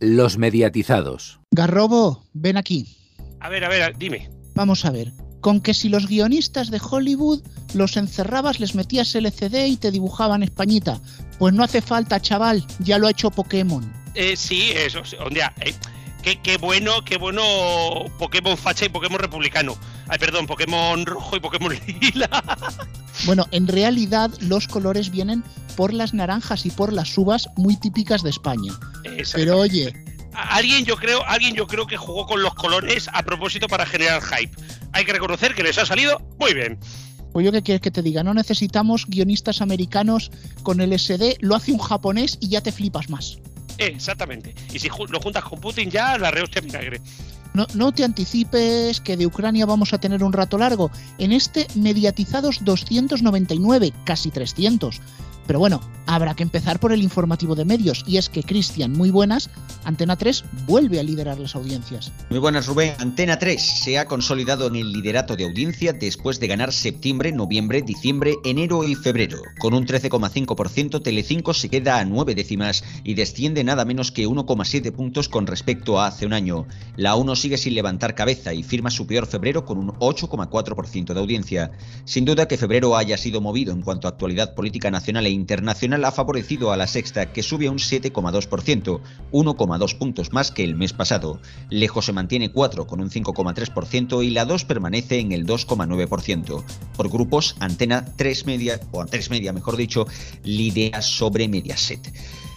Los mediatizados. Garrobo, ven aquí. A ver, a ver, dime. Vamos a ver. Con que si los guionistas de Hollywood los encerrabas, les metías LCD y te dibujaban Españita. Pues no hace falta, chaval, ya lo ha hecho Pokémon. Eh, sí, eso, día. Eh, qué, qué, bueno, qué bueno Pokémon facha y Pokémon republicano. Ay, perdón, Pokémon rojo y Pokémon lila. Bueno, en realidad los colores vienen por las naranjas y por las uvas muy típicas de España. Pero oye, alguien yo creo, alguien yo creo que jugó con los colores a propósito para generar hype. Hay que reconocer que les ha salido muy bien. Pues yo qué quieres que te diga, no necesitamos guionistas americanos con el SD, lo hace un japonés y ya te flipas más. Exactamente. Y si lo juntas con Putin ya la rehostia vinagre. No, no te anticipes que de Ucrania vamos a tener un rato largo. En este mediatizados 299, casi 300. Pero bueno, habrá que empezar por el informativo de medios, y es que Cristian, muy buenas, Antena 3 vuelve a liderar las audiencias. Muy buenas, Rubén. Antena 3 se ha consolidado en el liderato de audiencia después de ganar septiembre, noviembre, diciembre, enero y febrero. Con un 13,5%, Telecinco se queda a 9 décimas y desciende nada menos que 1,7 puntos con respecto a hace un año. La 1 sigue sin levantar cabeza y firma su peor febrero con un 8,4% de audiencia. Sin duda que febrero haya sido movido en cuanto a actualidad política nacional e internacional ha favorecido a la sexta, que sube a un 7,2%, 1,2 puntos más que el mes pasado. Lejos se mantiene 4 con un 5,3% y la 2 permanece en el 2,9%. Por grupos, Antena 3 Media, o 3 Media mejor dicho, lidera sobre Mediaset.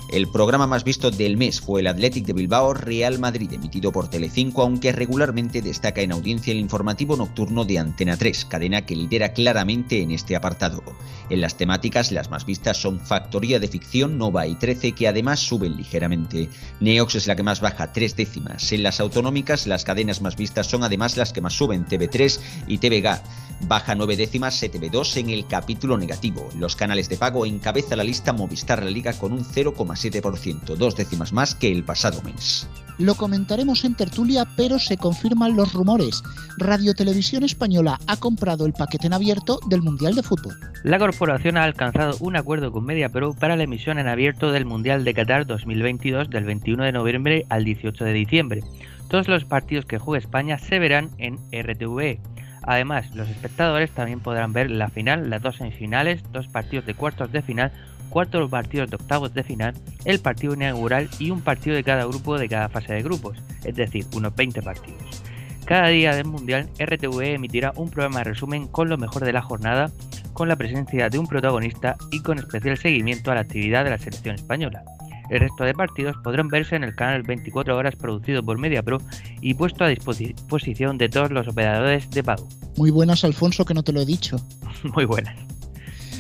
El programa más visto del mes fue el Athletic de Bilbao Real Madrid, emitido por Telecinco, aunque regularmente destaca en audiencia el informativo nocturno de Antena 3, cadena que lidera claramente en este apartado. En las temáticas, las más vistas son Factoría de Ficción, Nova y 13, que además suben ligeramente. Neox es la que más baja, tres décimas. En las autonómicas, las cadenas más vistas son además las que más suben, TV3 y TVG. Baja nueve décimas CTV2 en el capítulo negativo. Los canales de pago encabeza la lista Movistar La Liga con un 0,7%, dos décimas más que el pasado mes. Lo comentaremos en tertulia, pero se confirman los rumores. Radio Televisión Española ha comprado el paquete en abierto del Mundial de Fútbol. La corporación ha alcanzado un acuerdo con MediaPro para la emisión en abierto del Mundial de Qatar 2022 del 21 de noviembre al 18 de diciembre. Todos los partidos que juegue España se verán en RTVE. Además, los espectadores también podrán ver la final, las dos semifinales, dos partidos de cuartos de final, cuatro partidos de octavos de final, el partido inaugural y un partido de cada grupo de cada fase de grupos, es decir, unos 20 partidos. Cada día del Mundial, RTV emitirá un programa de resumen con lo mejor de la jornada, con la presencia de un protagonista y con especial seguimiento a la actividad de la selección española. El resto de partidos podrán verse en el canal 24 horas producido por MediaPro y puesto a disposición de todos los operadores de pago. Muy buenas, Alfonso, que no te lo he dicho. Muy buenas.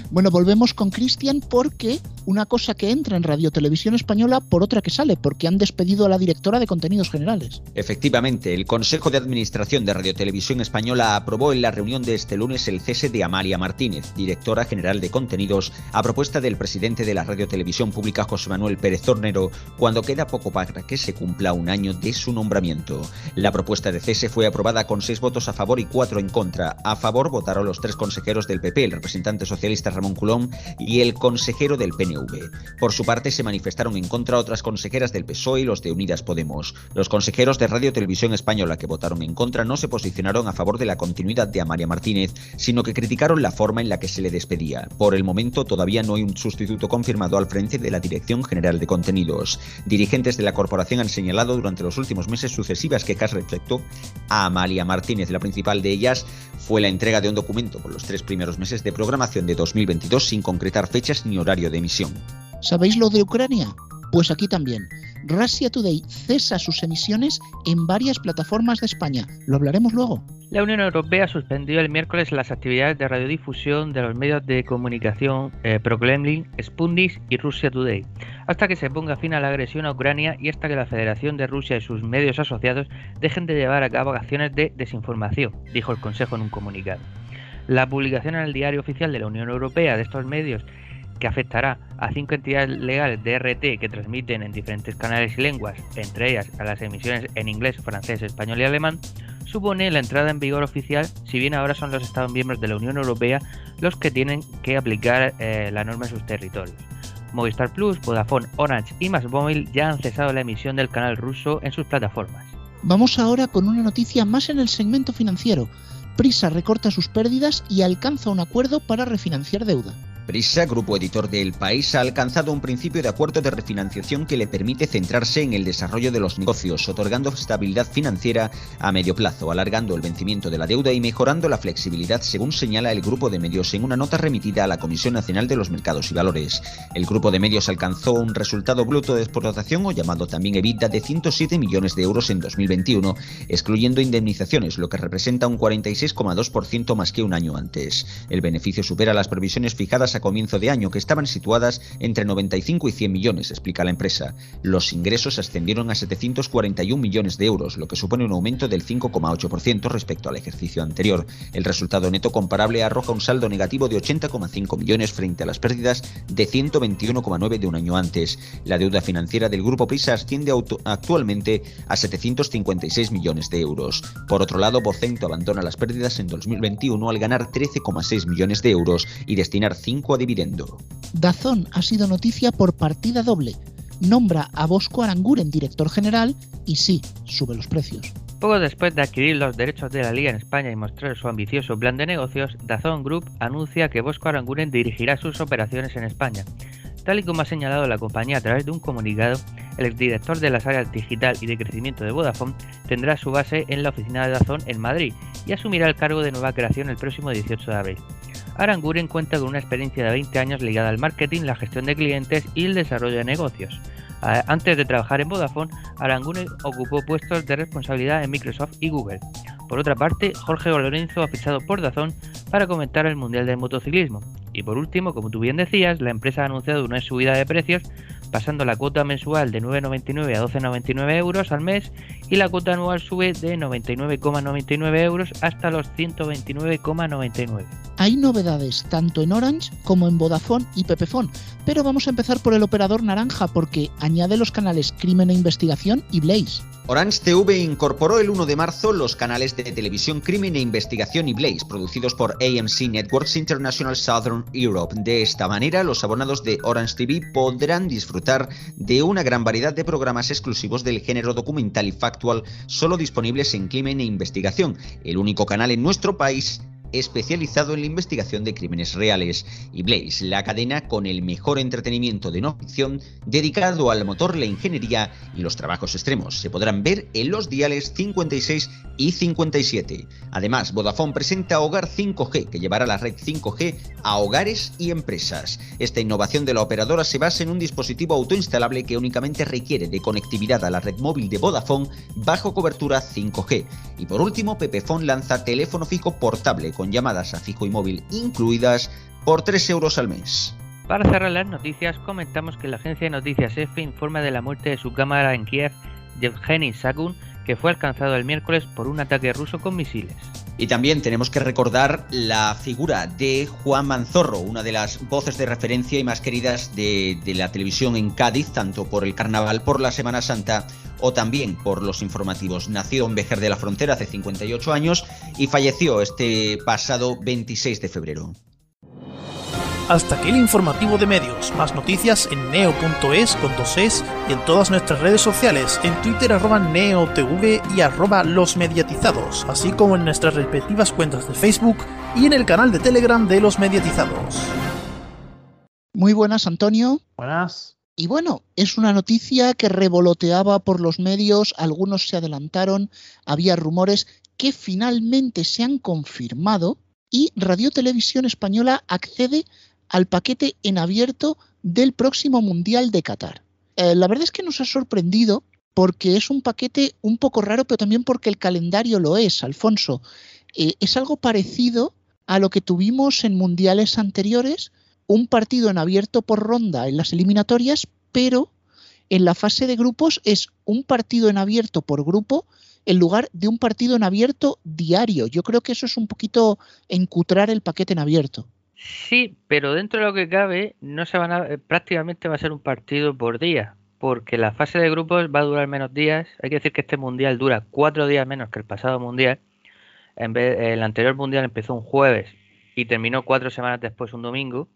Bueno, volvemos con Cristian porque una cosa que entra en Radio Televisión Española por otra que sale, porque han despedido a la directora de contenidos generales. Efectivamente, el Consejo de Administración de Radio Televisión Española aprobó en la reunión de este lunes el cese de Amalia Martínez, directora general de contenidos, a propuesta del presidente de la Radio Televisión Pública José Manuel Pérez Tornero, cuando queda poco para que se cumpla un año de su nombramiento. La propuesta de cese fue aprobada con seis votos a favor y cuatro en contra. A favor votaron los tres consejeros del PP, el representante socialista Ramón Culón y el consejero del PNV. Por su parte, se manifestaron en contra otras consejeras del PSOE y los de Unidas Podemos. Los consejeros de Radio Televisión Española que votaron en contra no se posicionaron a favor de la continuidad de Amaria Martínez, sino que criticaron la forma en la que se le despedía. Por el momento, todavía no hay un sustituto confirmado al frente de la Dirección General de Contenidos. Dirigentes de la corporación han señalado durante los últimos meses sucesivas quejas respecto a Amalia Martínez. La principal de ellas fue la entrega de un documento por los tres primeros meses de programación de 2020 sin concretar fechas ni horario de emisión. ¿Sabéis lo de Ucrania? Pues aquí también. Russia Today cesa sus emisiones en varias plataformas de España. Lo hablaremos luego. La Unión Europea suspendió el miércoles las actividades de radiodifusión de los medios de comunicación eh, ProKremlin, Sputnik y Russia Today, hasta que se ponga fin a la agresión a Ucrania y hasta que la Federación de Rusia y sus medios asociados dejen de llevar a cabo acciones de desinformación, dijo el Consejo en un comunicado. La publicación en el diario oficial de la Unión Europea de estos medios, que afectará a cinco entidades legales de RT que transmiten en diferentes canales y lenguas, entre ellas a las emisiones en inglés, francés, español y alemán, supone la entrada en vigor oficial, si bien ahora son los Estados miembros de la Unión Europea los que tienen que aplicar eh, la norma en sus territorios. Movistar Plus, Vodafone, Orange y Móvil ya han cesado la emisión del canal ruso en sus plataformas. Vamos ahora con una noticia más en el segmento financiero. Prisa recorta sus pérdidas y alcanza un acuerdo para refinanciar deuda. Prisa, grupo editor del país, ha alcanzado un principio de acuerdo de refinanciación que le permite centrarse en el desarrollo de los negocios, otorgando estabilidad financiera a medio plazo, alargando el vencimiento de la deuda y mejorando la flexibilidad, según señala el grupo de medios en una nota remitida a la Comisión Nacional de los Mercados y Valores. El grupo de medios alcanzó un resultado bruto de explotación o llamado también EBITDA de 107 millones de euros en 2021, excluyendo indemnizaciones, lo que representa un 46,2% más que un año antes. El beneficio supera las previsiones fijadas a comienzo de año, que estaban situadas entre 95 y 100 millones, explica la empresa. Los ingresos ascendieron a 741 millones de euros, lo que supone un aumento del 5,8% respecto al ejercicio anterior. El resultado neto comparable arroja un saldo negativo de 80,5 millones frente a las pérdidas de 121,9 de un año antes. La deuda financiera del grupo Prisa asciende actualmente a 756 millones de euros. Por otro lado, Vocento abandona las pérdidas en 2021 al ganar 13,6 millones de euros y destinar 5 a dividendo. Dazón ha sido noticia por partida doble. Nombra a Bosco Aranguren director general y sí, sube los precios. Poco después de adquirir los derechos de la liga en España y mostrar su ambicioso plan de negocios, Dazón Group anuncia que Bosco Aranguren dirigirá sus operaciones en España. Tal y como ha señalado la compañía a través de un comunicado, el exdirector de las áreas digital y de crecimiento de Vodafone tendrá su base en la oficina de Dazón en Madrid y asumirá el cargo de nueva creación el próximo 18 de abril. Aranguren cuenta con una experiencia de 20 años ligada al marketing, la gestión de clientes y el desarrollo de negocios. Antes de trabajar en Vodafone, Aranguren ocupó puestos de responsabilidad en Microsoft y Google. Por otra parte, Jorge Lorenzo ha fichado por Dazón para comentar el Mundial del Motociclismo. Y por último, como tú bien decías, la empresa ha anunciado una subida de precios pasando la cuota mensual de 9,99 a 12,99 euros al mes y la cuota anual sube de 99,99 euros hasta los 129,99. Hay novedades tanto en Orange como en Vodafone y Pepefone, pero vamos a empezar por el operador naranja porque añade los canales Crimen e Investigación y Blaze. Orange TV incorporó el 1 de marzo los canales de televisión Crimen e Investigación y Blaze, producidos por AMC Networks International Southern Europe. De esta manera, los abonados de Orange TV podrán disfrutar de una gran variedad de programas exclusivos del género documental y factual, solo disponibles en Crimen e Investigación, el único canal en nuestro país especializado en la investigación de crímenes reales, y Blaze, la cadena con el mejor entretenimiento de no ficción dedicado al motor, la ingeniería y los trabajos extremos. Se podrán ver en los diales 56 y 57. Además, Vodafone presenta Hogar 5G, que llevará la red 5G a hogares y empresas. Esta innovación de la operadora se basa en un dispositivo autoinstalable que únicamente requiere de conectividad a la red móvil de Vodafone bajo cobertura 5G. Y por último, Pepefone lanza teléfono fijo portable con llamadas a fijo y móvil incluidas por 3 euros al mes. Para cerrar las noticias, comentamos que la agencia de noticias EFE informa de la muerte de su cámara en Kiev, Yevgeny Sagun, que fue alcanzado el miércoles por un ataque ruso con misiles. Y también tenemos que recordar la figura de Juan Manzorro, una de las voces de referencia y más queridas de, la televisión en Cádiz, tanto por el carnaval, por la Semana Santa o también por los informativos. Nació en Vejer de la Frontera hace 58 años y falleció este pasado 26 de febrero. Hasta aquí el informativo de medios. Más noticias en neo.es con dos es y en todas nuestras redes sociales, en Twitter arroba neotv y arroba los mediatizados, así como en nuestras respectivas cuentas de Facebook y en el canal de Telegram de los mediatizados. Muy buenas, Antonio. Buenas. Y bueno, es una noticia que revoloteaba por los medios, algunos se adelantaron, había rumores que finalmente se han confirmado y Radio Televisión Española accede al paquete en abierto del próximo Mundial de Qatar. Eh, la verdad es que nos ha sorprendido porque es un paquete un poco raro, pero también porque el calendario lo es, Alfonso. Eh, es algo parecido a lo que tuvimos en mundiales anteriores, un partido en abierto por ronda en las eliminatorias, pero en la fase de grupos es un partido en abierto por grupo en lugar de un partido en abierto diario. Yo creo que eso es un poquito encutrar el paquete en abierto. Sí, pero dentro de lo que cabe, no se van a, eh, prácticamente va a ser un partido por día, porque la fase de grupos va a durar menos días. Hay que decir que este mundial dura cuatro días menos que el pasado mundial. En vez, el anterior mundial empezó un jueves y terminó cuatro semanas después un domingo.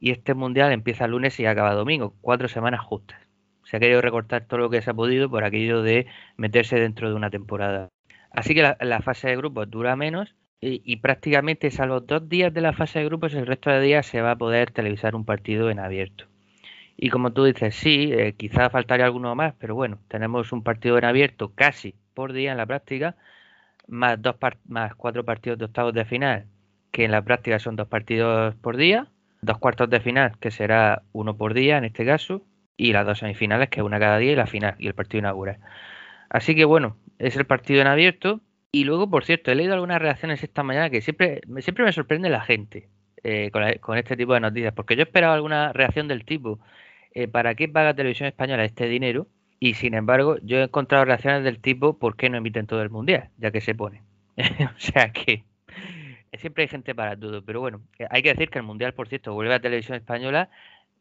y este mundial empieza lunes y acaba domingo, cuatro semanas justas. Se ha querido recortar todo lo que se ha podido por aquello de meterse dentro de una temporada. Así que la, fase de grupos dura menos y, prácticamente, salvo dos días de la fase de grupos, el resto de días se va a poder televisar un partido en abierto. Y como tú dices, sí, eh, quizá faltaría alguno más, pero bueno, tenemos un partido en abierto casi por día en la práctica, más, dos más cuatro partidos de octavos de final, que en la práctica son dos partidos por día, dos cuartos de final, que será uno por día en este caso, y las dos semifinales, que es una cada día, y la final, y el partido inaugural. Así que bueno, es el partido en abierto. Y luego, por cierto, he leído algunas reacciones esta mañana que siempre, siempre me sorprende la gente eh, con, este tipo de noticias, porque yo esperaba alguna reacción del tipo, eh, ¿para qué paga Televisión Española este dinero? Y sin embargo, yo he encontrado reacciones del tipo, ¿por qué no emiten todo el Mundial? Ya que se pone. o sea que siempre hay gente para todo. Pero bueno, hay que decir que el Mundial, por cierto, vuelve a Televisión Española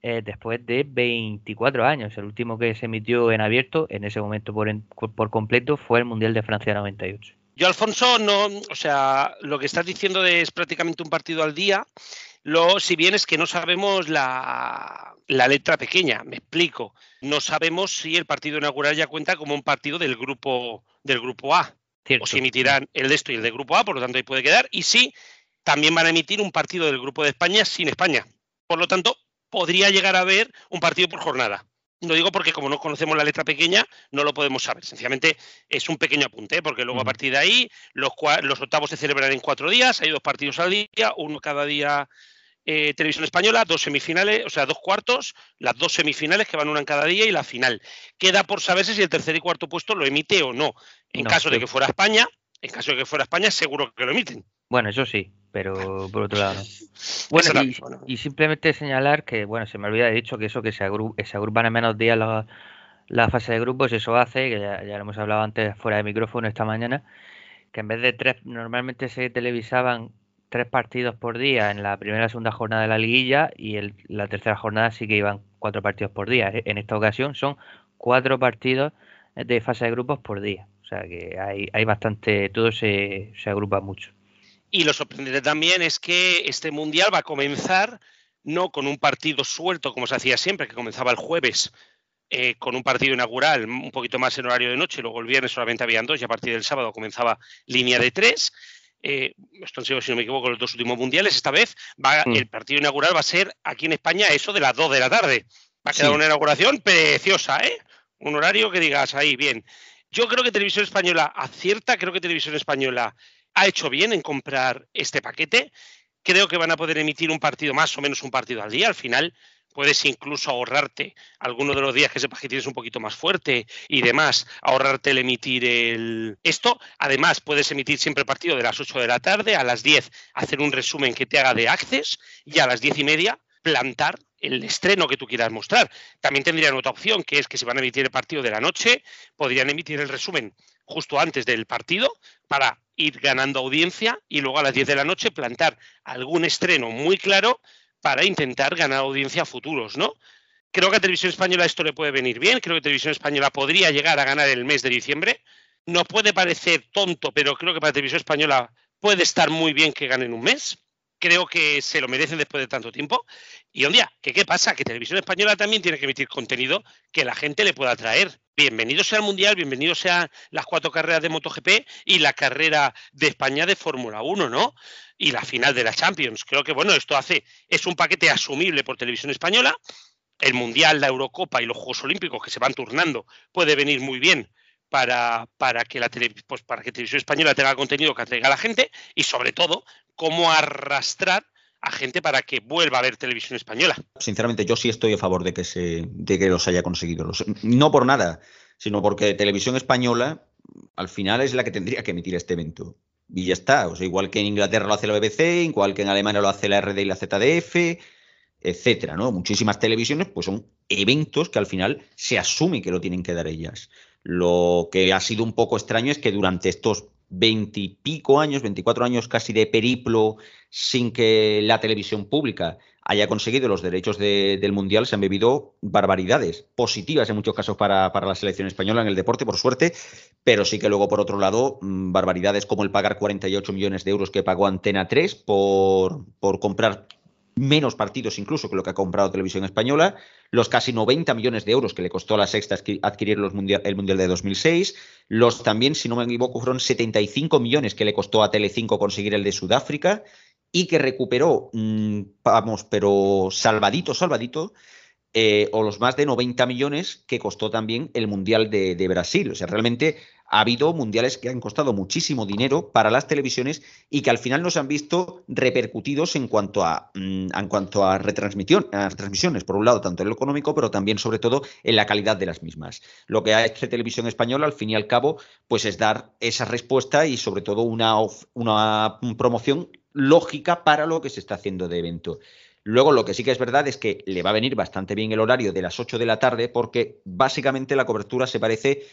eh, después de 24 años. El último que se emitió en abierto, en ese momento por, por completo, fue el Mundial de Francia 98. Yo, Alfonso, no, o sea, lo que estás diciendo es prácticamente un partido al día. Lo, si bien es que no sabemos la, letra pequeña, me explico. No sabemos si el partido inaugural ya cuenta como un partido del grupo del grupo A. O si emitirán el de esto y el del grupo A, por lo tanto ahí puede quedar. Y si también van a emitir un partido del grupo de España sin España. Por lo tanto, podría llegar a haber un partido por jornada. Lo digo porque como no conocemos la letra pequeña, no lo podemos saber. Sencillamente es un pequeño apunte, ¿eh? porque luego a partir de ahí los, los octavos se celebran en cuatro días, hay dos partidos al día, uno cada día eh, televisión española, dos semifinales, o sea, dos cuartos, las dos semifinales que van una en cada día y la final. Queda por saberse si el tercer y cuarto puesto lo emite o no. En caso de que fuera España, en caso de que fuera España, seguro que lo emiten. Bueno, eso sí, pero por otro lado Bueno, y, simplemente señalar que, bueno, se me olvida de dicho que eso que se, agrupan en menos días la, fase de grupos, eso hace, que ya, lo hemos hablado antes fuera de micrófono esta mañana, que en vez de tres, normalmente se televisaban tres partidos por día en la primera y segunda jornada de la liguilla y en la tercera jornada sí que iban cuatro partidos por día. En esta ocasión son cuatro partidos de fase de grupos por día. O sea que hay, hay bastante, todo se, se agrupa mucho. Y lo sorprendente también es que este mundial va a comenzar no con un partido suelto como se hacía siempre, que comenzaba el jueves eh, con un partido inaugural un poquito más en horario de noche, luego el viernes solamente habían dos y a partir del sábado comenzaba línea de tres. Eh, esto han sido, si no me equivoco, los dos últimos mundiales. Esta vez va, mm. el partido inaugural va a ser aquí en España eso de las dos de la tarde. Va a quedar una inauguración preciosa, ¿eh? Un horario que digas ahí, bien. Yo creo que Televisión Española acierta, creo que Televisión Española ha hecho bien en comprar este paquete. Creo que van a poder emitir un partido más o menos un partido al día. Al final puedes incluso ahorrarte algunos de los días que sepas que tienes un poquito más fuerte y demás, ahorrarte el emitir el esto. Además, puedes emitir siempre partido de las 8 de la tarde, a las 10 hacer un resumen que te haga de Access y a las 10 y media plantar el estreno que tú quieras mostrar. También tendrían otra opción, que es que si van a emitir el partido de la noche, podrían emitir el resumen justo antes del partido para ir ganando audiencia y luego a las 10 de la noche plantar algún estreno muy claro para intentar ganar audiencia futuros, ¿no? Creo que a Televisión Española esto le puede venir bien, creo que Televisión Española podría llegar a ganar el mes de diciembre. No puede parecer tonto, pero creo que para Televisión Española puede estar muy bien que ganen un mes creo que se lo merecen después de tanto tiempo. Y un día, ¿qué, ¿qué pasa? Que Televisión Española también tiene que emitir contenido que la gente le pueda traer. Bienvenido sea el Mundial, bienvenido sean las cuatro carreras de MotoGP y la carrera de España de Fórmula 1, ¿no? Y la final de la Champions. Creo que, bueno, esto hace, es un paquete asumible por Televisión Española. El Mundial, la Eurocopa y los Juegos Olímpicos que se van turnando puede venir muy bien para, para, que la pues para que Televisión Española tenga contenido que atraiga a la gente y sobre todo cómo arrastrar a gente para que vuelva a ver televisión española. Sinceramente, yo sí estoy a favor de que se, de que los haya conseguido. no por nada, sino porque televisión española al final es la que tendría que emitir este evento. Y ya está. O sea, igual que en Inglaterra lo hace la BBC, igual que en Alemania lo hace la RD y la ZDF, etcétera, ¿no? Muchísimas televisiones, pues son eventos que al final se asume que lo tienen que dar ellas. Lo que ha sido un poco extraño es que durante estos veintipico años, veinticuatro años casi de periplo sin que la televisión pública haya conseguido los derechos del Mundial, se han bebido barbaridades, positivas en muchos casos para, para, la selección española en el deporte, por suerte, pero sí que luego, por otro lado, mm, barbaridades como el pagar 48 millones de euros que pagó Antena 3 por, por comprar menos partidos incluso que lo que ha comprado Televisión Española, los casi 90 millones de euros que le costó a la Sexta adquirir el Mundial de 2006, los también, si no me equivoco, fueron 75 millones que le costó a Telecinco conseguir el de Sudáfrica y que recuperó, mm, vamos, pero salvadito, salvadito, eh, o los más de 90 millones que costó también el Mundial de, Brasil. O sea, realmente ha habido mundiales que han costado muchísimo dinero para las televisiones y que al final nos han visto repercutidos en cuanto a, mm, en cuanto a, retransmisión, a transmisiones, por un lado, tanto en lo económico, pero también, sobre todo, en la calidad de las mismas. Lo que ha hecho Televisión Española, al fin y al cabo, pues es dar esa respuesta y, sobre todo, una, una promoción lógica para lo que se está haciendo de evento. Luego, lo que sí que es verdad es que le va a venir bastante bien el horario de las 8 de la tarde porque básicamente la cobertura se parece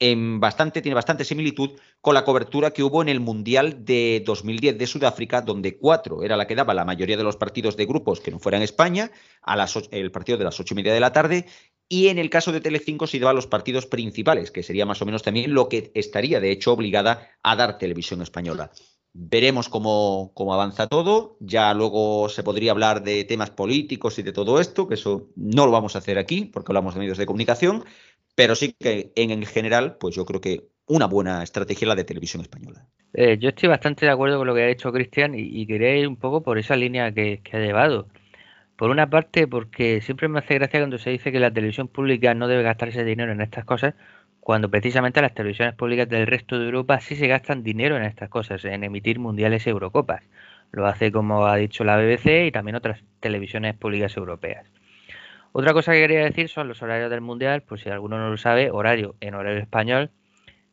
en bastante, tiene bastante similitud con la cobertura que hubo en el Mundial de 2010 de Sudáfrica, donde cuatro era la que daba la mayoría de los partidos de grupos que no fueran España, a las, el partido de las ocho y media de la tarde, y en el caso de Telecinco se daba los partidos principales, que sería más o menos también lo que estaría de hecho obligada a dar televisión española. Veremos cómo, cómo, avanza todo. Ya luego se podría hablar de temas políticos y de todo esto, que eso no lo vamos a hacer aquí, porque hablamos de medios de comunicación. Pero sí que en, general, pues yo creo que una buena estrategia la de televisión española. Eh, yo estoy bastante de acuerdo con lo que ha dicho Cristian y, y, quería ir un poco por esa línea que, que, ha llevado. Por una parte, porque siempre me hace gracia cuando se dice que la televisión pública no debe gastarse dinero en estas cosas, cuando precisamente las televisiones públicas del resto de Europa sí se gastan dinero en estas cosas, en emitir mundiales y Eurocopas. Lo hace, como ha dicho la BBC, y también otras televisiones públicas europeas. Otra cosa que quería decir son los horarios del Mundial, por si alguno no lo sabe, horario en horario español,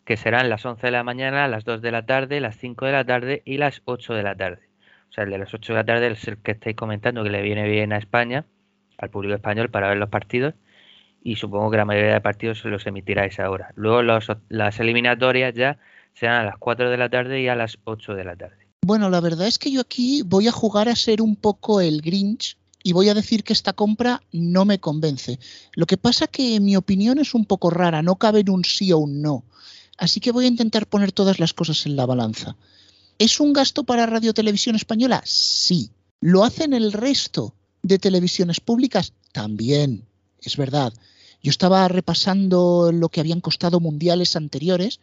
que serán las 11 de la mañana, las 2 de la tarde, las 5 de la tarde y las 8 de la tarde. O sea, el de las 8 de la tarde es el que estáis comentando que le viene bien a España, al público español, para ver los partidos. Y supongo que la mayoría de partidos se los emitirá a esa hora. Luego las eliminatorias ya serán a las 4 de la tarde y a las 8 de la tarde. Bueno, la verdad es que yo aquí voy a jugar a ser un poco el Grinch y voy a decir que esta compra no me convence. Lo que pasa que mi opinión es un poco rara, no cabe en un sí o un no. Así que voy a intentar poner todas las cosas en la balanza. ¿Es un gasto para Radio Televisión Española? Sí. ¿Lo hacen el resto de televisiones públicas? También. Es verdad. Yo estaba repasando lo que habían costado mundiales anteriores.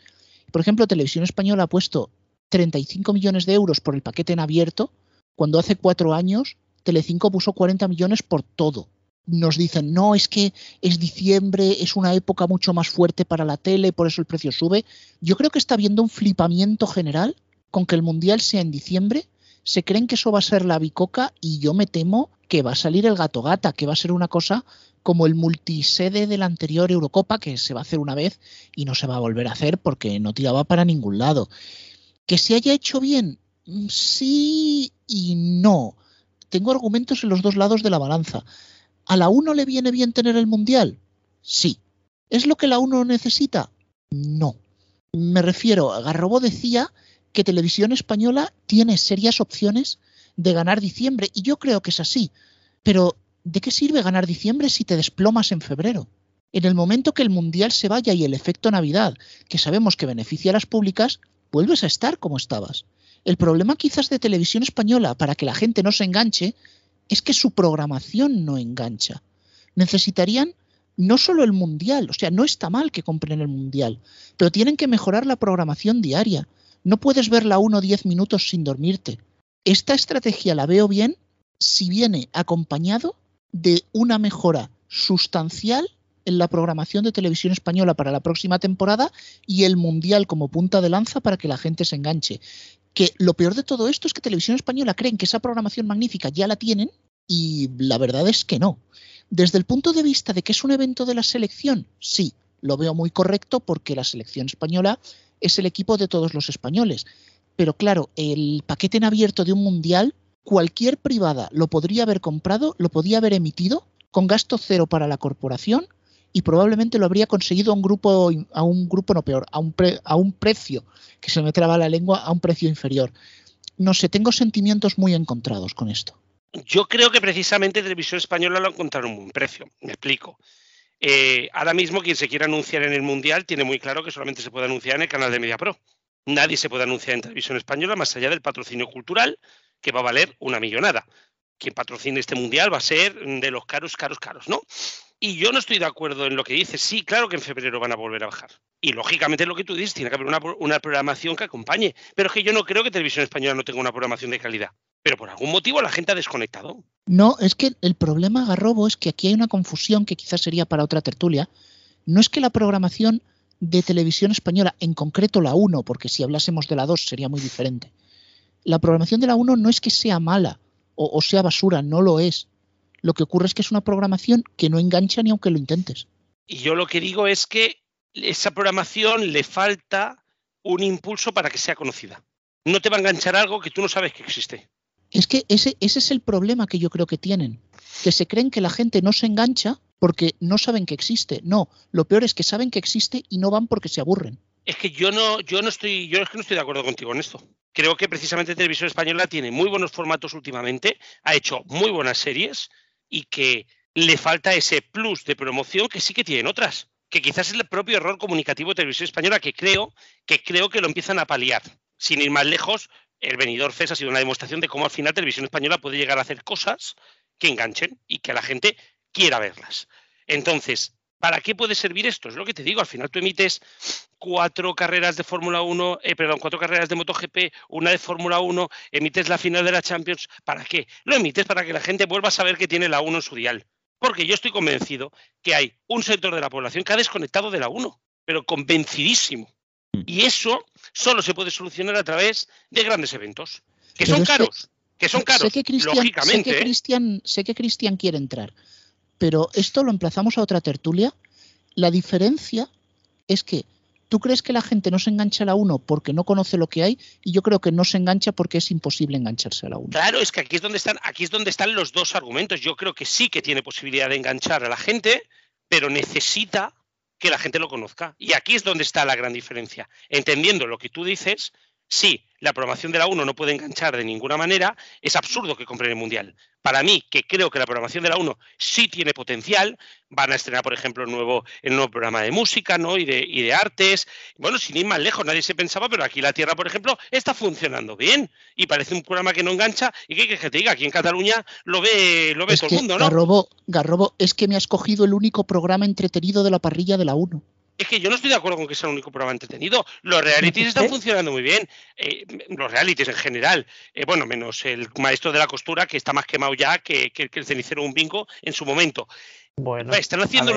Por ejemplo, Televisión Española ha puesto 35 millones de euros por el paquete en abierto, cuando hace cuatro años Telecinco puso 40 millones por todo. Nos dicen, no, es que es diciembre, es una época mucho más fuerte para la tele, por eso el precio sube. Yo creo que está habiendo un flipamiento general con que el Mundial sea en diciembre. Se creen que eso va a ser la bicoca y yo me temo que va a salir el gato gata, que va a ser una cosa como el multisede de la anterior Eurocopa, que se va a hacer una vez y no se va a volver a hacer porque no tiraba para ningún lado. Que se haya hecho bien, mm, sí y no tengo argumentos en los dos lados de la balanza. ¿A la 1 le viene bien tener el Mundial? Sí. ¿Es lo que la 1 necesita? No. Me refiero, Garrobo decía que Televisión Española tiene serias opciones de ganar diciembre, y yo creo que es así. Pero, ¿de qué sirve ganar diciembre si te desplomas en febrero? En el momento que el Mundial se vaya y el efecto Navidad, que sabemos que beneficia a las públicas, vuelves a estar como estabas. El problema quizás de televisión española para que la gente no se enganche es que su programación no engancha. Necesitarían no solo el mundial, o sea, no está mal que compren el mundial, pero tienen que mejorar la programación diaria. No puedes verla uno o diez minutos sin dormirte. Esta estrategia la veo bien si viene acompañado de una mejora sustancial en la programación de televisión española para la próxima temporada y el mundial como punta de lanza para que la gente se enganche que lo peor de todo esto es que Televisión Española creen que esa programación magnífica ya la tienen y la verdad es que no. Desde el punto de vista de que es un evento de la selección, sí, lo veo muy correcto porque la selección española es el equipo de todos los españoles. Pero claro, el paquete en abierto de un mundial, cualquier privada lo podría haber comprado, lo podía haber emitido con gasto cero para la corporación y probablemente lo habría conseguido a un grupo, a un grupo no peor, a un, a un precio, que se me traba la lengua, a un precio inferior. No sé, tengo sentimientos muy encontrados con esto. Yo creo que precisamente Televisión Española lo encontraron un buen precio. Me explico. Eh, ahora mismo quien se quiera anunciar en el Mundial tiene muy claro que solamente se puede anunciar en el canal de Media Pro. Nadie se puede anunciar en Televisión Española más allá del patrocinio cultural, que va a valer una millonada. quien patrocine este mundial va a ser de los caros, caros, caros, ¿no? Y yo no estoy de acuerdo en lo que dices. Sí, claro que en febrero van a volver a bajar. Y lógicamente lo que tú dices, tiene que haber una, una, programación que acompañe. Pero es que yo no creo que Televisión Española no tenga una programación de calidad. Pero por algún motivo la gente ha desconectado. No, es que el problema, Garrobo, es que aquí hay una confusión que quizás sería para otra tertulia. No es que la programación de Televisión Española, en concreto la 1, porque si hablásemos de la 2 sería muy diferente. La programación de la 1 no es que sea mala o, o sea basura, no lo es lo que ocurre es que es una programación que no engancha ni aunque lo intentes. Y yo lo que digo es que esa programación le falta un impulso para que sea conocida. No te va a enganchar algo que tú no sabes que existe. Es que ese, ese es el problema que yo creo que tienen. Que se creen que la gente no se engancha porque no saben que existe. No, lo peor es que saben que existe y no van porque se aburren. Es que yo no, yo no estoy, yo es que no estoy de acuerdo contigo en esto. Creo que precisamente Televisión Española tiene muy buenos formatos últimamente, ha hecho muy buenas series, y que le falta ese plus de promoción que sí que tienen otras, que quizás es el propio error comunicativo de Televisión Española que creo que creo que lo empiezan a paliar. Sin ir más lejos, el venidor FES ha sido una demostración de cómo al final Televisión Española puede llegar a hacer cosas que enganchen y que la gente quiera verlas. Entonces, ¿Para qué puede servir esto? Es lo que te digo, al final tú emites cuatro carreras de Fórmula 1, eh, perdón, cuatro carreras de MotoGP, una de Fórmula 1, emites la final de la Champions. ¿Para qué? Lo emites para que la gente vuelva a saber que tiene la 1 en su dial. Porque yo estoy convencido que hay un sector de la población que ha desconectado de la 1, pero convencidísimo. Mm. Y eso solo se puede solucionar a través de grandes eventos, que son caros. Que, son caros, sé que lógicamente. ¿eh? sé que Cristian quiere entrar pero esto lo emplazamos a otra tertulia. La diferencia es que tú crees que la gente no se engancha a la 1 porque no conoce lo que hay y yo creo que no se engancha porque es imposible engancharse a la 1. Claro, es que aquí es donde están, aquí es donde están los dos argumentos. Yo creo que sí que tiene posibilidad de enganchar a la gente, pero necesita que la gente lo conozca. Y aquí es donde está la gran diferencia. Entendiendo lo que tú dices, sí, la programación de la 1 no puede enganchar de ninguna manera, es absurdo que compren el Mundial. Para mí, que creo que la programación de la 1 sí tiene potencial, van a estrenar, por ejemplo, el nuevo, el nuevo programa de música ¿no? y, de, y de artes. Bueno, sin ir más lejos, nadie se pensaba, pero aquí la Tierra, por ejemplo, está funcionando bien y parece un programa que no engancha y que, que te diga, aquí en Cataluña lo ve, lo ve todo el mundo, ¿no? Garrobo, Garrobo, es que me has cogido el único programa entretenido de la parrilla de la 1 es que yo no estoy de acuerdo con que sea el único programa entretenido. Los realities están funcionando muy bien. Eh, los realities en general. Eh, bueno, menos el maestro de la costura, que está más quemado ya que, el cenicero un bingo en su momento. Bueno, están haciendo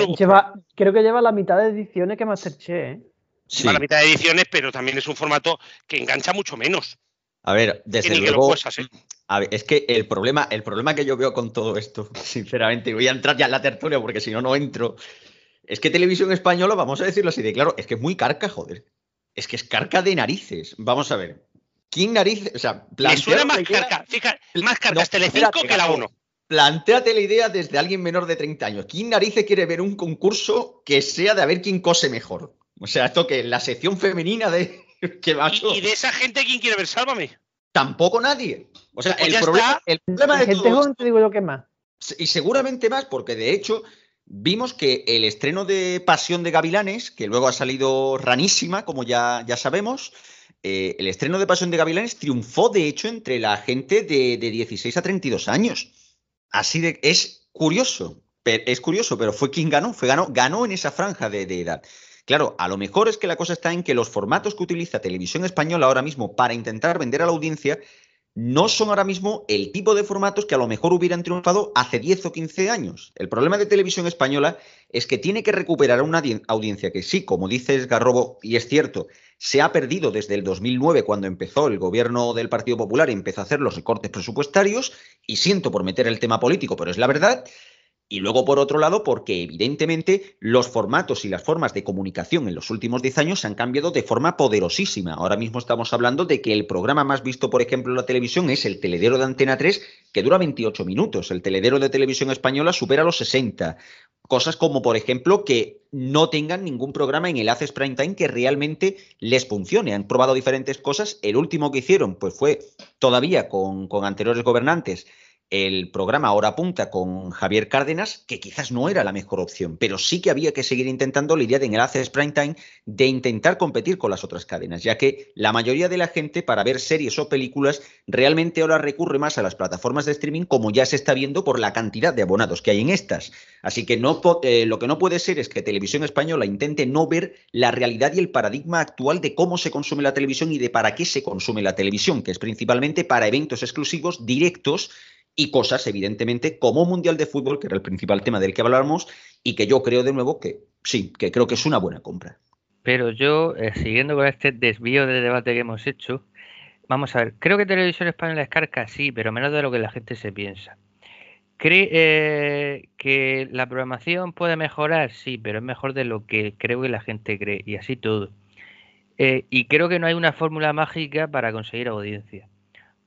creo que lleva la mitad de ediciones que Masterchef. ¿eh? Lleva la mitad de ediciones, pero también es un formato que engancha mucho menos. A ver, desde luego. A ver, es que el problema, el problema que yo veo con todo esto, sinceramente, voy a entrar ya en la tertulia porque si no, no entro. Es que televisión española, vamos a decirlo así de claro, es que es muy carca, joder. Es que es carca de narices. Vamos a ver. ¿Quién narices? O sea, Me suena más carca, fíjate, más carca no, Telecinco que la 1. Plantéate la idea desde alguien menor de 30 años. ¿Quién narices quiere ver un concurso que sea de a ver quién cose mejor? O sea, esto que la sección femenina de. ¿Qué ¿Y, ¿Y, de esa gente quién quiere ver Sálvame? Tampoco nadie. O sea, pues el, problema, el, problema, de gente joven, te digo yo que más. Y seguramente más, porque de hecho, vimos que el estreno de Pasión de Gavilanes, que luego ha salido ranísima, como ya, ya sabemos, eh, el estreno de Pasión de Gavilanes triunfó, de hecho, entre la gente de, 16 a 32 años. Así de. Es curioso. Es curioso, pero fue quien ganó. Fue, ganó, ganó en esa franja de, de edad. Claro, a lo mejor es que la cosa está en que los formatos que utiliza Televisión Española ahora mismo para intentar vender a la audiencia no son ahora mismo el tipo de formatos que a lo mejor hubieran triunfado hace 10 o 15 años. El problema de televisión española es que tiene que recuperar a una audiencia que sí, como dices Garrobo, y es cierto, se ha perdido desde el 2009 cuando empezó el gobierno del Partido Popular y empezó a hacer los recortes presupuestarios, y siento por meter el tema político, pero es la verdad, y luego, por otro lado, porque evidentemente los formatos y las formas de comunicación en los últimos 10 años se han cambiado de forma poderosísima. Ahora mismo estamos hablando de que el programa más visto, por ejemplo, en la televisión es el Teledero de Antena 3, que dura 28 minutos. El Teledero de Televisión Española supera los 60. Cosas como, por ejemplo, que no tengan ningún programa en el Haces Prime Time que realmente les funcione. Han probado diferentes cosas. El último que hicieron, pues fue todavía con, con anteriores gobernantes el programa Hora Punta con Javier Cárdenas, que quizás no era la mejor opción, pero sí que había que seguir intentando la idea de en el Access Prime Time de intentar competir con las otras cadenas, ya que la mayoría de la gente para ver series o películas realmente ahora recurre más a las plataformas de streaming como ya se está viendo por la cantidad de abonados que hay en estas. Así que eh, lo que no puede ser es que Televisión Española intente no ver la realidad y el paradigma actual de cómo se consume la televisión y de para qué se consume la televisión, que es principalmente para eventos exclusivos directos y cosas, evidentemente, como Mundial de Fútbol, que era el principal tema del que hablábamos, y que yo creo de nuevo que sí, que creo que es una buena compra. Pero yo, eh, siguiendo con este desvío de debate que hemos hecho, vamos a ver, creo que Televisión Española es carca, sí, pero menos de lo que la gente se piensa. ¿Cree eh, que la programación puede mejorar? Sí, pero es mejor de lo que creo que la gente cree, y así todo. Eh, y creo que no hay una fórmula mágica para conseguir audiencia.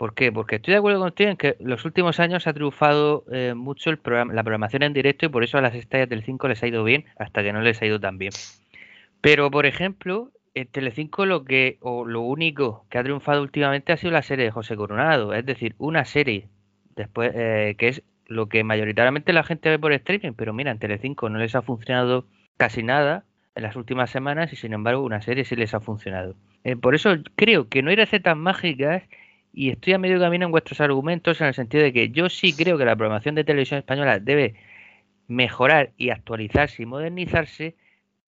¿Por qué? Porque estoy de acuerdo contigo en que los últimos años ha triunfado eh, mucho la programación en directo y por eso a las estrellas del 5 les ha ido bien hasta que no les ha ido tan bien. Pero, por ejemplo, en Telecinco lo que o lo único que ha triunfado últimamente ha sido la serie de José Coronado, es decir, una serie después eh, que es lo que mayoritariamente la gente ve por streaming, pero mira, en Telecinco no les ha funcionado casi nada en las últimas semanas y sin embargo una serie sí les ha funcionado. Eh, por eso creo que no hay recetas mágicas y estoy a medio camino en vuestros argumentos en el sentido de que yo sí creo que la programación de televisión española debe mejorar y actualizarse y modernizarse,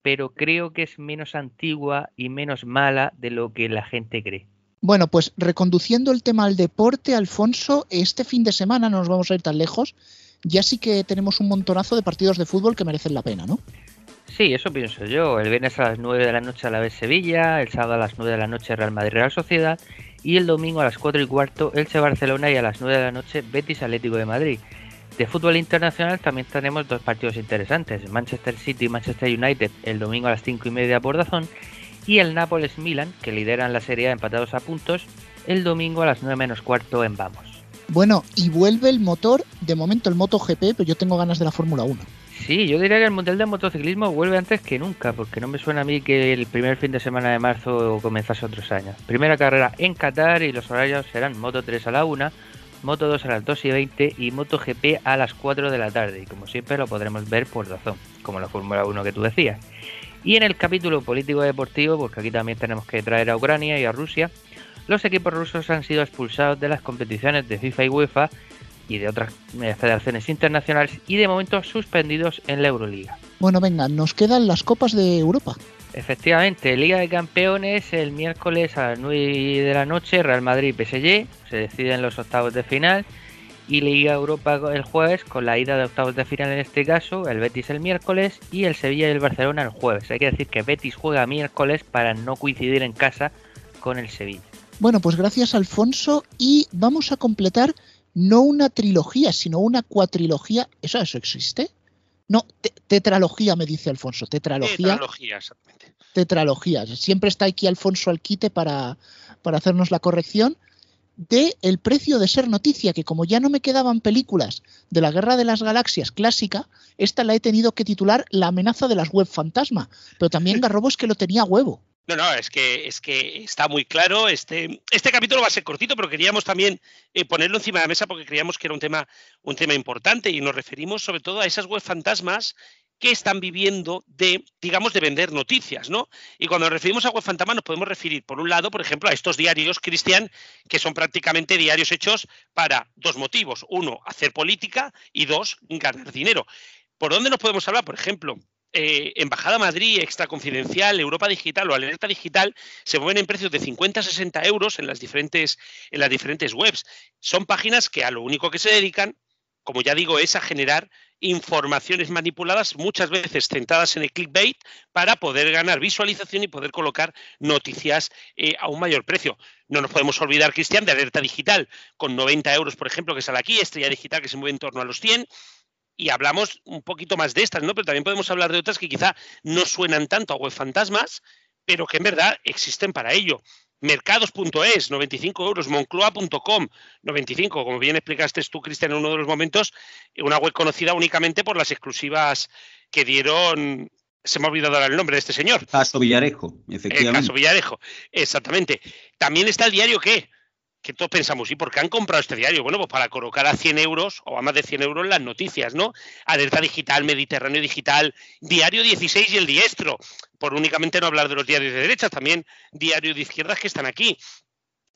pero creo que es menos antigua y menos mala de lo que la gente cree. Bueno, pues reconduciendo el tema al deporte, Alfonso, este fin de semana no nos vamos a ir tan lejos, ya sí que tenemos un montonazo de partidos de fútbol que merecen la pena, ¿no? Sí, eso pienso yo. El viernes a las 9 de la noche a la vez Sevilla, el sábado a las 9 de la noche Real Madrid Real Sociedad y el domingo a las 4 y cuarto Elche Barcelona y a las 9 de la noche Betis Atlético de Madrid. De fútbol internacional también tenemos dos partidos interesantes, Manchester City y Manchester United el domingo a las 5 y media por Dazón y el Nápoles Milan, que lideran la serie empatados a puntos, el domingo a las 9 menos cuarto en Vamos. Bueno, y vuelve el motor, de momento el MotoGP, pero yo tengo ganas de la Fórmula 1. Sí, yo diría que el Mundial de Motociclismo vuelve antes que nunca, porque no me suena a mí que el primer fin de semana de marzo comenzase otros años. Primera carrera en Qatar y los horarios serán Moto 3 a la 1, Moto 2 a las 2 y 20 y Moto GP a las 4 de la tarde. Y como siempre lo podremos ver por razón, como la Fórmula 1 que tú decías. Y en el capítulo político-deportivo, porque aquí también tenemos que traer a Ucrania y a Rusia, los equipos rusos han sido expulsados de las competiciones de FIFA y UEFA y de otras eh, federaciones internacionales y de momento suspendidos en la Euroliga. Bueno, venga, nos quedan las copas de Europa. Efectivamente, Liga de Campeones el miércoles a las 9 de la noche, Real Madrid PSG, se deciden los octavos de final y Liga Europa el jueves con la ida de octavos de final en este caso, el Betis el miércoles y el Sevilla y el Barcelona el jueves. Hay que decir que Betis juega miércoles para no coincidir en casa con el Sevilla. Bueno, pues gracias Alfonso y vamos a completar no una trilogía, sino una cuatrilogía. ¿Eso, eso existe? No, tetralogía, me dice Alfonso. Tetralogía. Tetralogía, exactamente. Tetralogía. Siempre está aquí Alfonso Alquite para, para hacernos la corrección de El precio de ser noticia, que como ya no me quedaban películas de la Guerra de las Galaxias clásica, esta la he tenido que titular La amenaza de las web fantasma. Pero también Garrobo es que lo tenía huevo. No, no, es que, es que está muy claro. Este, este capítulo va a ser cortito, pero queríamos también eh, ponerlo encima de la mesa porque creíamos que era un tema, un tema importante y nos referimos sobre todo a esas web fantasmas que están viviendo de, digamos, de vender noticias, ¿no? Y cuando nos referimos a web fantasma nos podemos referir, por un lado, por ejemplo, a estos diarios, Cristian, que son prácticamente diarios hechos para dos motivos. Uno, hacer política y dos, ganar dinero. ¿Por dónde nos podemos hablar? Por ejemplo, eh, Embajada Madrid, Extra Confidencial, Europa Digital o Alerta Digital se mueven en precios de 50 a 60 euros en las diferentes, en las diferentes webs. Son páginas que a lo único que se dedican, como ya digo, es a generar informaciones manipuladas, muchas veces centradas en el clickbait, para poder ganar visualización y poder colocar noticias eh, a un mayor precio. No nos podemos olvidar, Cristian, de Alerta Digital, con 90 euros, por ejemplo, que sale aquí, Estrella Digital, que se mueve en torno a los 100, y hablamos un poquito más de estas, ¿no? Pero también podemos hablar de otras que quizá no suenan tanto a web fantasmas, pero que en verdad existen para ello. Mercados.es, 95 euros, Moncloa.com, 95, como bien explicaste tú, Cristian, en uno de los momentos, una web conocida únicamente por las exclusivas que dieron se me ha olvidado ahora el nombre de este señor. Caso Villarejo, efectivamente. Caso Villarejo, exactamente. También está el diario qué? Que todos pensamos, ¿y por qué han comprado este diario? Bueno, pues para colocar a 100 euros o a más de 100 euros las noticias, ¿no? Alerta Digital, Mediterráneo Digital, Diario 16 y El Diestro, por únicamente no hablar de los diarios de derecha, también Diario de izquierdas que están aquí.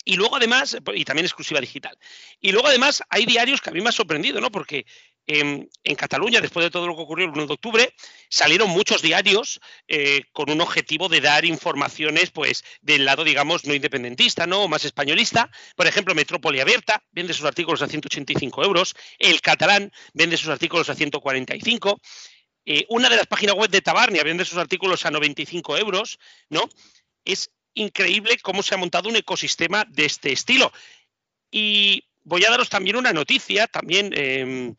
Y luego además, y también exclusiva digital. Y luego además hay diarios que a mí me ha sorprendido, ¿no? Porque en, Cataluña, después de todo lo que ocurrió el 1 de octubre, salieron muchos diarios eh, con un objetivo de dar informaciones pues, del lado, digamos, no independentista, ¿no? O más españolista. Por ejemplo, Metrópoli Abierta vende sus artículos a 185 euros. El Catalán vende sus artículos a 145. Eh, una de las páginas web de Tabarnia vende sus artículos a 95 euros, ¿no? Es increíble cómo se ha montado un ecosistema de este estilo. Y voy a daros también una noticia, también em,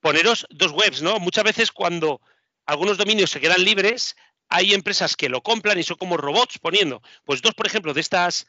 poneros dos webs, ¿no? Muchas veces cuando algunos dominios se quedan libres, hay empresas que lo compran y son como robots poniendo. Pues dos, por ejemplo, de estas,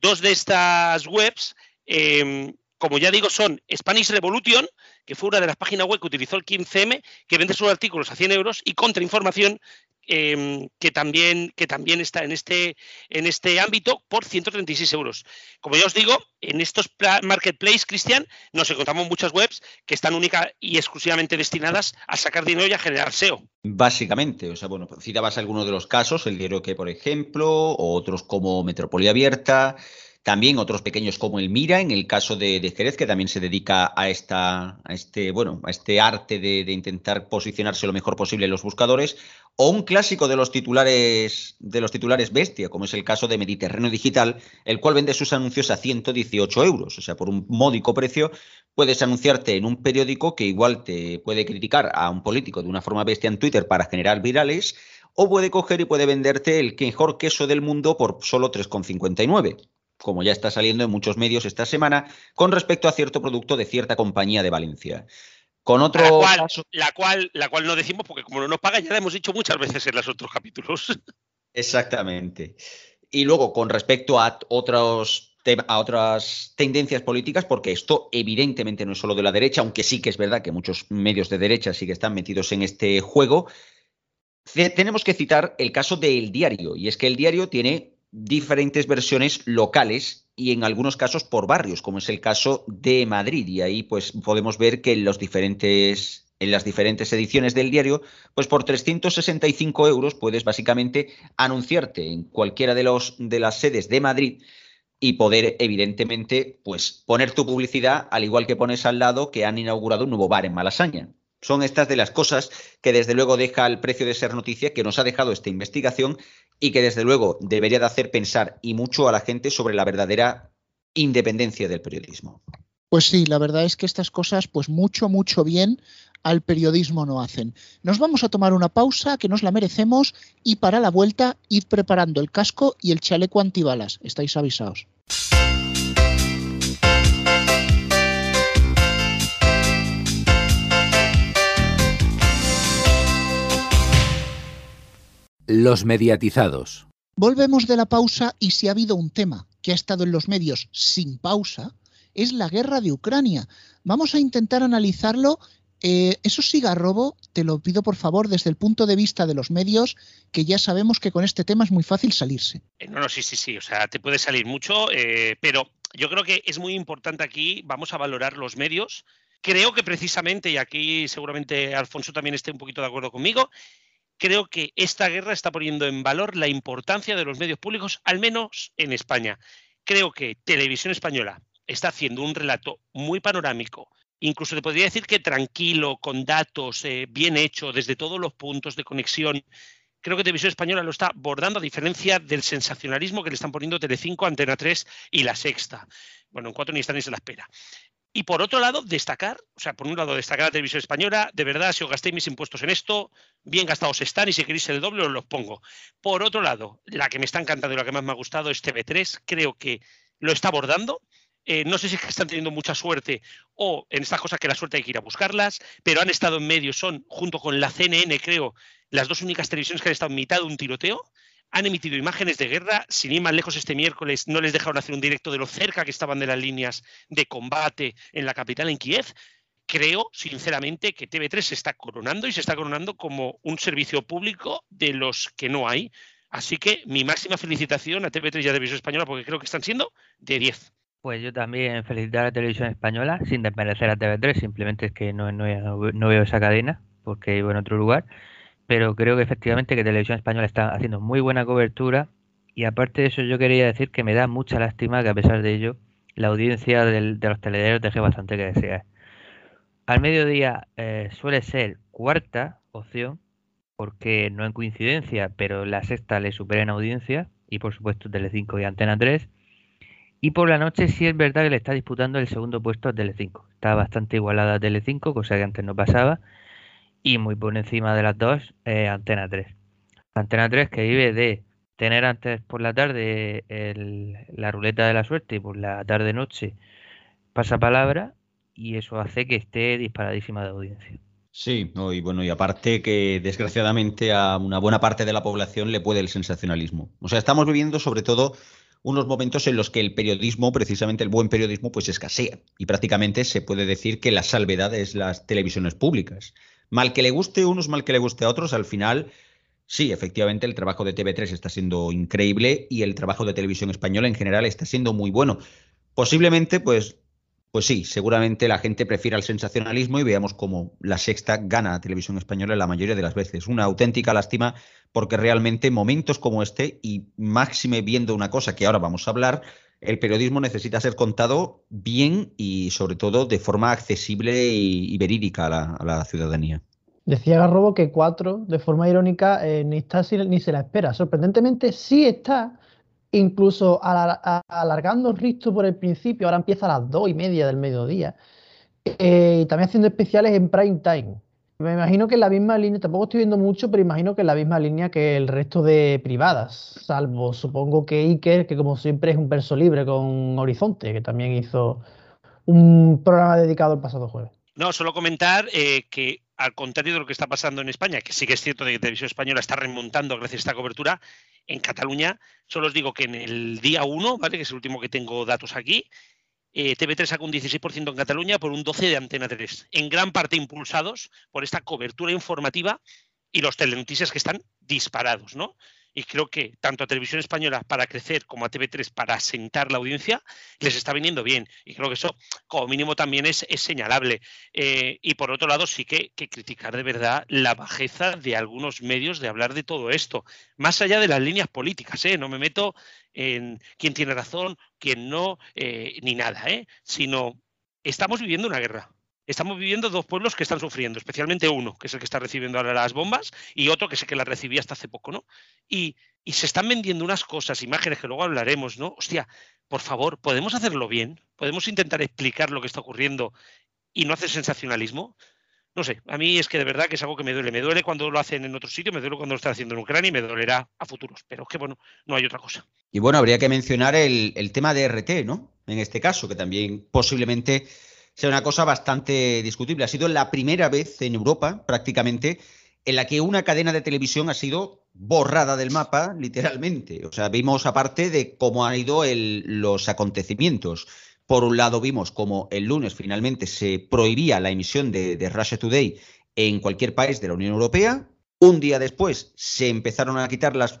dos de estas webs, em, como ya digo, son Spanish Revolution, que fue una de las páginas web que utilizó el 15M, que vende sus artículos a 100 euros, y Contrainformación, Em, que, también, que también está en este, en este ámbito por 136 euros. Como ya os digo, en estos marketplaces, Cristian, nos encontramos muchas webs que están única y exclusivamente destinadas a sacar dinero y a generar SEO. Básicamente, o sea, bueno, citabas algunos de los casos, el diario que, por ejemplo, o otros como Metrópoli Abierta, también otros pequeños como el Mira, en el caso de, Jerez, que también se dedica a esta, este, bueno, a este arte de, intentar posicionarse lo mejor posible en los buscadores, o un clásico de los titulares, de los titulares bestia, como es el caso de Mediterráneo Digital, el cual vende sus anuncios a 118 euros. O sea, por un módico precio puedes anunciarte en un periódico que igual te puede criticar a un político de una forma bestia en Twitter para generar virales, o puede coger y puede venderte el mejor queso del mundo por solo 3,59 como ya está saliendo en muchos medios esta semana, con respecto a cierto producto de cierta compañía de Valencia. Con otro la cual, la cual, no decimos porque como no nos pagan ya la hemos dicho muchas veces en los otros capítulos. Exactamente. Y luego con respecto a otros a otras tendencias políticas, porque esto evidentemente no es solo de la derecha, aunque sí que es verdad que muchos medios de derecha sí que están metidos en este juego. Tenemos que citar el caso del diario, y es que el diario tiene diferentes versiones locales y en algunos casos por barrios, como es el caso de Madrid. Y ahí pues podemos ver que en los diferentes en las diferentes ediciones del diario, pues por 365 euros puedes básicamente anunciarte en cualquiera de, los, de las sedes de Madrid y poder, evidentemente, pues poner tu publicidad, al igual que pones al lado que han inaugurado un nuevo bar en Malasaña. Son estas de las cosas que desde luego deja el precio de ser noticia que nos ha dejado esta investigación y que desde luego debería de hacer pensar y mucho a la gente sobre la verdadera independencia del periodismo. Pues sí, la verdad es que estas cosas, pues mucho, mucho bien al periodismo no hacen. Nos vamos a tomar una pausa que nos la merecemos y para la vuelta id preparando el casco y el chaleco antibalas. Estáis avisados. Los mediatizados. Volvemos de la pausa y si ha habido un tema que ha estado en los medios sin pausa, es la guerra de Ucrania. Vamos a intentar analizarlo. Eh, eso siga robo, te lo pido por favor desde el punto de vista de los medios, que ya sabemos que con este tema es muy fácil salirse. Eh, no, no, sí, sí, sí, o sea, te puede salir mucho, eh, pero yo creo que es muy importante aquí, vamos a valorar los medios. Creo que precisamente, y aquí seguramente Alfonso también esté un poquito de acuerdo conmigo, creo que esta guerra está poniendo en valor la importancia de los medios públicos, al menos en España. Creo que Televisión Española está haciendo un relato muy panorámico, incluso te podría decir que tranquilo, con datos, eh, bien hecho, desde todos los puntos de conexión. Creo que Televisión Española lo está abordando a diferencia del sensacionalismo que le están poniendo Telecinco, Antena 3 y La Sexta. Bueno, en cuatro ni están ni se la espera. Y por otro lado, destacar, o sea, por un lado, destacar la televisión española, de verdad, si os gastéis mis impuestos en esto, bien gastados están y si queréis el doble os los pongo. Por otro lado, la que me está encantando y la que más me ha gustado es TV3, creo que lo está abordando. Eh, no sé si están teniendo mucha suerte o en estas cosas que la suerte hay que ir a buscarlas, pero han estado en medio, son, junto con la CNN, creo, las dos únicas televisiones que han estado en mitad de un tiroteo han emitido imágenes de guerra. Sin ir más lejos, este miércoles no les dejaron hacer un directo de lo cerca que estaban de las líneas de combate en la capital, en Kiev. Creo, sinceramente, que TV3 se está coronando y se está coronando como un servicio público de los que no hay. Así que mi máxima felicitación a TV3 y a Televisión Española porque creo que están siendo de 10. Pues yo también felicitar a televisión española, sin desmerecer a TV3, simplemente es que no, no, veo esa cadena, porque vivo en otro lugar, pero creo que efectivamente que Televisión Española está haciendo muy buena cobertura y aparte de eso yo quería decir que me da mucha lástima que a pesar de ello la audiencia de los telediarios deje bastante que desear. Al mediodía eh, suele ser cuarta opción, porque no en coincidencia, pero la sexta le supera en audiencia, y por supuesto Telecinco y Antena 3 y por la noche sí es verdad que le está disputando el segundo puesto a Telecinco. Está bastante igualada a Telecinco, cosa que antes no pasaba. Y muy por encima de las dos, eh, Antena 3. Antena 3 que vive de tener antes por la tarde la ruleta de la suerte y por la tarde-noche pasa palabra y eso hace que esté disparadísima de audiencia. Sí, y bueno, y aparte que desgraciadamente a una buena parte de la población le puede el sensacionalismo. O sea, estamos viviendo sobre todo unos momentos en los que el periodismo, precisamente el buen periodismo, pues escasea. Y prácticamente se puede decir que la salvedad es las televisiones públicas. Mal que le guste a unos, mal que le guste a otros, al final, sí, efectivamente el trabajo de TV3 está siendo increíble y el trabajo de televisión española en general está siendo muy bueno. Posiblemente, pues pues sí, seguramente la gente prefiere el sensacionalismo y veamos cómo la sexta gana a televisión española la mayoría de las veces. Una auténtica lástima porque realmente momentos como este, y máxime viendo una cosa que ahora vamos a hablar, el periodismo necesita ser contado bien y sobre todo de forma accesible y, verídica a la, ciudadanía. Decía Garrobo que cuatro, de forma irónica, eh, ni está ni se la espera. Sorprendentemente sí está, incluso alargando el risto por el principio, ahora empieza a las dos y media del mediodía, eh, y también haciendo especiales en prime time. Me imagino que en la misma línea, tampoco estoy viendo mucho, pero imagino que en la misma línea que el resto de privadas, salvo supongo que Iker, que como siempre es un verso libre con Horizonte, que también hizo un programa dedicado el pasado jueves. No, solo comentar eh, que al contrario de lo que está pasando en España, que sí que es cierto de que Televisión Española está remontando gracias a esta cobertura, en Cataluña solo os digo que en el día 1, ¿vale? que es el último que tengo datos aquí, eh, TV3 saca un 16% en Cataluña por un 12% de Antena 3, en gran parte impulsados por esta cobertura informativa y los telenoticias que están disparados, ¿no? Y creo que tanto a Televisión Española para crecer como a TV3 para asentar la audiencia les está viniendo bien. Y creo que eso, como mínimo, también es, señalable. Eh, y por otro lado, sí que, criticar de verdad la bajeza de algunos medios de hablar de todo esto, más allá de las líneas políticas. ¿eh? No me meto en quién tiene razón, quién no, eh, ni nada, sino estamos viviendo una guerra estamos viviendo dos pueblos que están sufriendo, especialmente uno, que es el que está recibiendo ahora las bombas, y otro que es el que las recibía hasta hace poco, ¿no? Y, se están vendiendo unas cosas, imágenes que luego hablaremos, ¿no? Hostia, por favor, ¿podemos hacerlo bien? ¿Podemos intentar explicar lo que está ocurriendo y no hacer sensacionalismo? No sé, a mí es que de verdad que es algo que me duele. Me duele cuando lo hacen en otro sitio, me duele cuando lo están haciendo en Ucrania y me dolerá a futuros. Pero es que, bueno, no hay otra cosa. Y bueno, habría que mencionar el, el tema de RT, ¿no? En este caso, que también posiblemente sea una cosa bastante discutible. Ha sido la primera vez en Europa, prácticamente, en la que una cadena de televisión ha sido borrada del mapa, literalmente. O sea, vimos aparte de cómo han ido los acontecimientos. Por un lado, vimos cómo el lunes finalmente se prohibía la emisión de, de Russia Today en cualquier país de la Unión Europea. Un día después se empezaron a quitar las,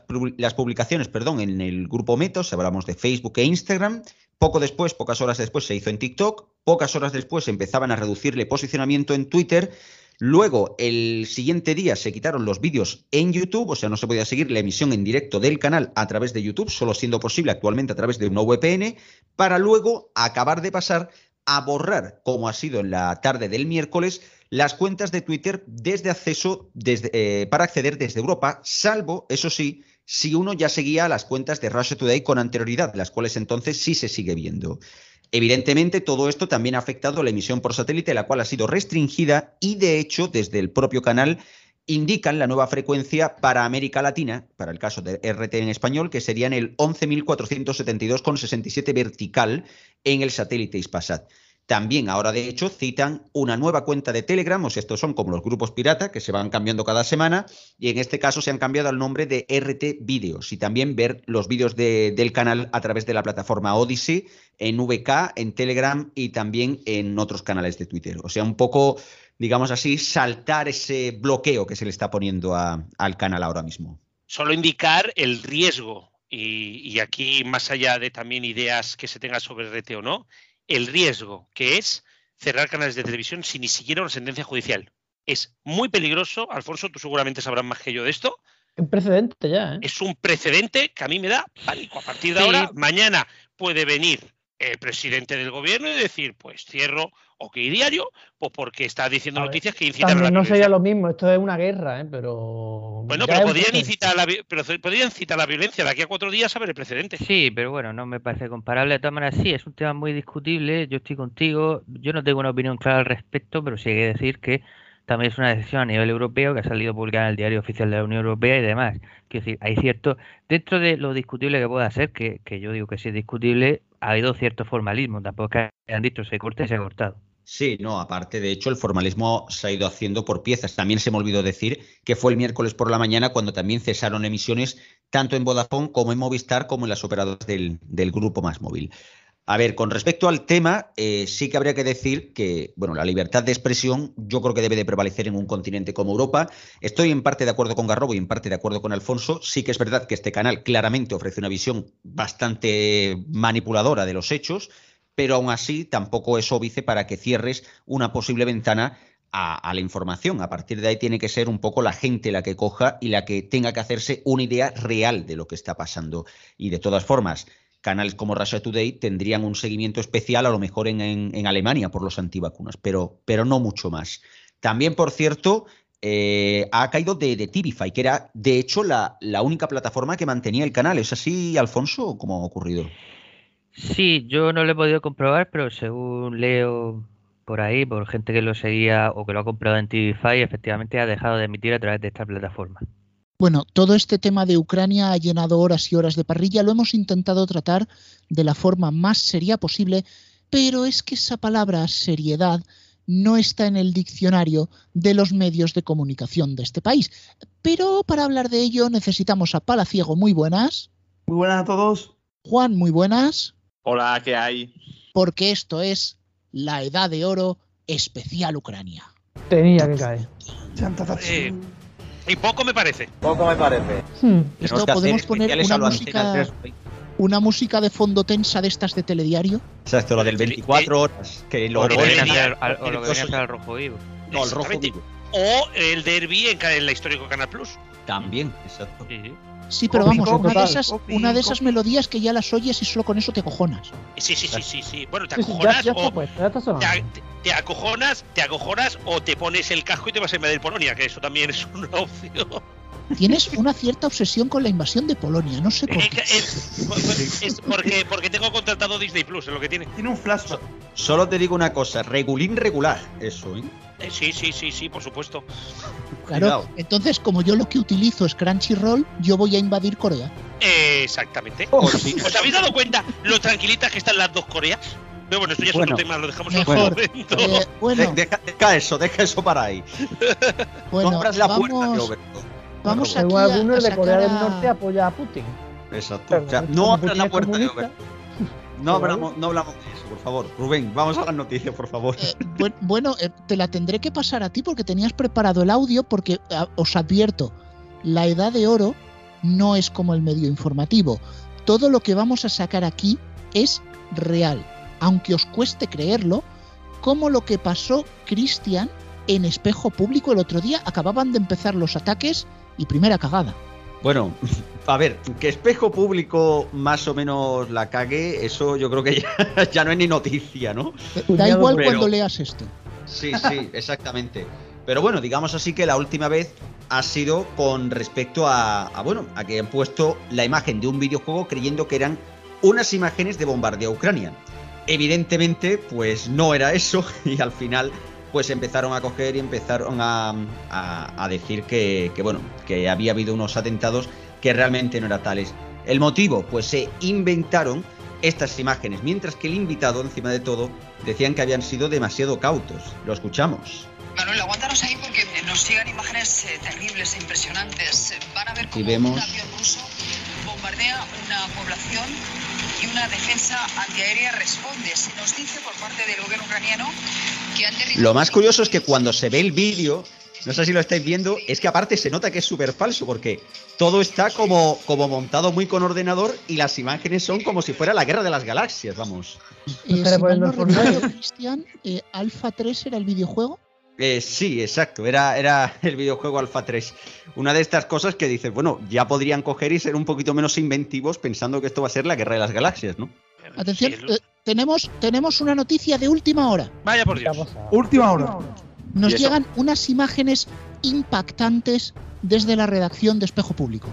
publicaciones perdón, en el grupo Metos, hablamos de Facebook e Instagram. Poco después, pocas horas después, se hizo en TikTok. Pocas horas después empezaban a reducirle posicionamiento en Twitter. Luego, el siguiente día se quitaron los vídeos en YouTube, o sea, no se podía seguir la emisión en directo del canal a través de YouTube, solo siendo posible actualmente a través de una VPN, para luego acabar de pasar a borrar, como ha sido en la tarde del miércoles, las cuentas de Twitter desde acceso eh, para acceder desde Europa, salvo, eso sí, si uno ya seguía las cuentas de Russia Today con anterioridad, las cuales entonces sí se sigue viendo. Evidentemente, todo esto también ha afectado la emisión por satélite, la cual ha sido restringida y, de hecho, desde el propio canal indican la nueva frecuencia para América Latina, para el caso de RT en español, que serían el 11.472,67 vertical en el satélite Ispasat. También ahora, de hecho, citan una nueva cuenta de Telegram, o sea, estos son como los grupos pirata que se van cambiando cada semana, y en este caso se han cambiado al nombre de RT Videos, y también ver los vídeos del canal a través de la plataforma Odyssey, en VK, en Telegram y también en otros canales de Twitter. O sea, un poco, digamos así, saltar ese bloqueo que se le está poniendo al canal ahora mismo. Solo indicar el riesgo y, aquí más allá de también ideas que se tengan sobre RT o no, el riesgo que es cerrar canales de televisión sin ni siquiera una sentencia judicial. Es muy peligroso, Alfonso, tú seguramente sabrás más que yo de esto. Un precedente ya. ¿eh? Es un precedente que a mí me da pánico. A partir de ahora, mañana puede venir el presidente del gobierno y decir, pues cierro OK Diario, pues porque está diciendo noticias que incitan a la no sería lo mismo, esto es una guerra, ¿eh? pero... Bueno, pero podrían, incitar la, pero podrían citar la violencia, de aquí a cuatro días a ver el precedente. Sí, pero bueno, no me parece comparable. De todas maneras, sí, es un tema muy discutible, yo estoy contigo, yo no tengo una opinión clara al respecto, pero sí hay que decir que también es una decisión a nivel europeo que ha salido publicada en el diario oficial de la Unión Europea y demás. Quiero decir, hay cierto, dentro de lo discutible que pueda ser, que, que yo digo que sí es discutible, ha habido cierto formalismo, tampoco es hayan dicho se corta y se ha cortado. Sí, no, aparte, de hecho, el formalismo se ha ido haciendo por piezas. También se me olvidó decir que fue el miércoles por la mañana cuando también cesaron emisiones tanto en Vodafone como en Movistar como en las operadoras del, grupo Más Móvil. A ver, con respecto al tema, eh, sí que habría que decir que, bueno, la libertad de expresión yo creo que debe de prevalecer en un continente como Europa. Estoy en parte de acuerdo con Garrobo y en parte de acuerdo con Alfonso. Sí que es verdad que este canal claramente ofrece una visión bastante manipuladora de los hechos pero aún así tampoco es óbice para que cierres una posible ventana a, la información. A partir de ahí tiene que ser un poco la gente la que coja y la que tenga que hacerse una idea real de lo que está pasando. Y de todas formas, canales como Russia Today tendrían un seguimiento especial, a lo mejor en, Alemania por los antivacunas, pero, pero no mucho más. También, por cierto, eh, ha caído de, de Tibify, que era de hecho la, la, única plataforma que mantenía el canal. ¿Es así, Alfonso? ¿Cómo ha ocurrido? Sí, yo no lo he podido comprobar, pero según leo por ahí, por gente que lo seguía o que lo ha comprado en TVFi, efectivamente ha dejado de emitir a través de esta plataforma. Bueno, todo este tema de Ucrania ha llenado horas y horas de parrilla, lo hemos intentado tratar de la forma más seria posible, pero es que esa palabra seriedad no está en el diccionario de los medios de comunicación de este país. Pero para hablar de ello necesitamos a Palaciego, muy buenas. Muy buenas a todos. Juan, muy buenas. Hola, ¿qué hay? Porque esto es la Edad de Oro especial Ucrania. Tenía que caer. Eh, y poco me parece. Poco me parece. Hmm. Esto podemos poner una música, una música de fondo tensa de estas de telediario. O sea, esto lo del 24 horas. Que lo, o lo que viene al rojo vivo. No, el rojo vivo. O el derby en, la histórica Canal Plus. También, exacto. Sí. Sí, pero vamos, una, de esas, una de esas melodías que ya las oyes y solo con eso te acojonas. Sí, sí, sí, sí, sí. Bueno, te acojonas o te, acojonas, te acojonas o te pones el casco y te vas a invadir Polonia, que eso también es una opción. Tienes una cierta obsesión con la invasión de Polonia, no sé por qué. Es, porque, porque tengo contratado Disney Plus, es lo que tiene. Tiene un flash. Solo te digo una cosa, regulín regular, eso, ¿eh? ¿eh? Sí, sí, sí, sí, por supuesto. Claro, entonces como yo lo que utilizo es Crunchyroll, yo voy a invadir Corea. exactamente. Oh, ¿Os habéis dado cuenta lo tranquilitas que están las dos Coreas? Pero bueno, esto ya es otro tema, lo dejamos en otro momento. Eh, bueno. deja, eso, deja eso para ahí. bueno, la vamos, Vamos aquí a, algunos de Corea del Norte apoya a Putin. Exacto. O sea, no abras la puerta de No hablamos, no hablamos de eso, por favor. Rubén, vamos a las noticias, por favor. Eh, bueno, eh, te la tendré que pasar a ti porque tenías preparado el audio porque eh, os advierto, la edad de oro no es como el medio informativo. Todo lo que vamos a sacar aquí es real, aunque os cueste creerlo, como lo que pasó Cristian en espejo público el otro día. Acababan de empezar los ataques y primera cagada. Bueno, a ver, que espejo público más o menos la cague, eso yo creo que ya, no es ni noticia, ¿no? Eh, da igual cuando leas esto. Sí, sí, exactamente. Pero bueno, digamos así que la última vez ha sido con respecto a, bueno, a que han puesto la imagen de un videojuego creyendo que eran unas imágenes de bombardeo a Ucrania. Evidentemente, pues no era eso y al final pues empezaron a coger y empezaron a, decir que, bueno, que había habido unos atentados que realmente no eran tales. El motivo, pues se inventaron estas imágenes, mientras que el invitado, encima de todo, decían que habían sido demasiado cautos. Lo escuchamos. Manuel, aguántanos ahí porque nos llegan imágenes eh, terribles e impresionantes. Van a ver cómo un avión ruso bombardea una población y una defensa antiaérea responde. Se nos dice por parte del gobierno ucraniano que han Lo más curioso es que cuando se ve el vídeo, no sé si lo estáis viendo, es que aparte se nota que es súper falso porque todo está como, como montado muy con ordenador y las imágenes son como si fuera la guerra de las galaxias, vamos. Eh, si no recuerdo, Cristian, eh, Alpha 3 era el videojuego. Eh, sí, exacto, era, era el videojuego Alpha 3. Una de estas cosas que dices, bueno, ya podrían coger y ser un poquito menos inventivos pensando que esto va a ser la guerra de las galaxias, ¿no? Atención, eh, tenemos, tenemos una noticia de última hora. Vaya por Dios. Última hora. Nos llegan unas imágenes impactantes desde la redacción de Espejo Público.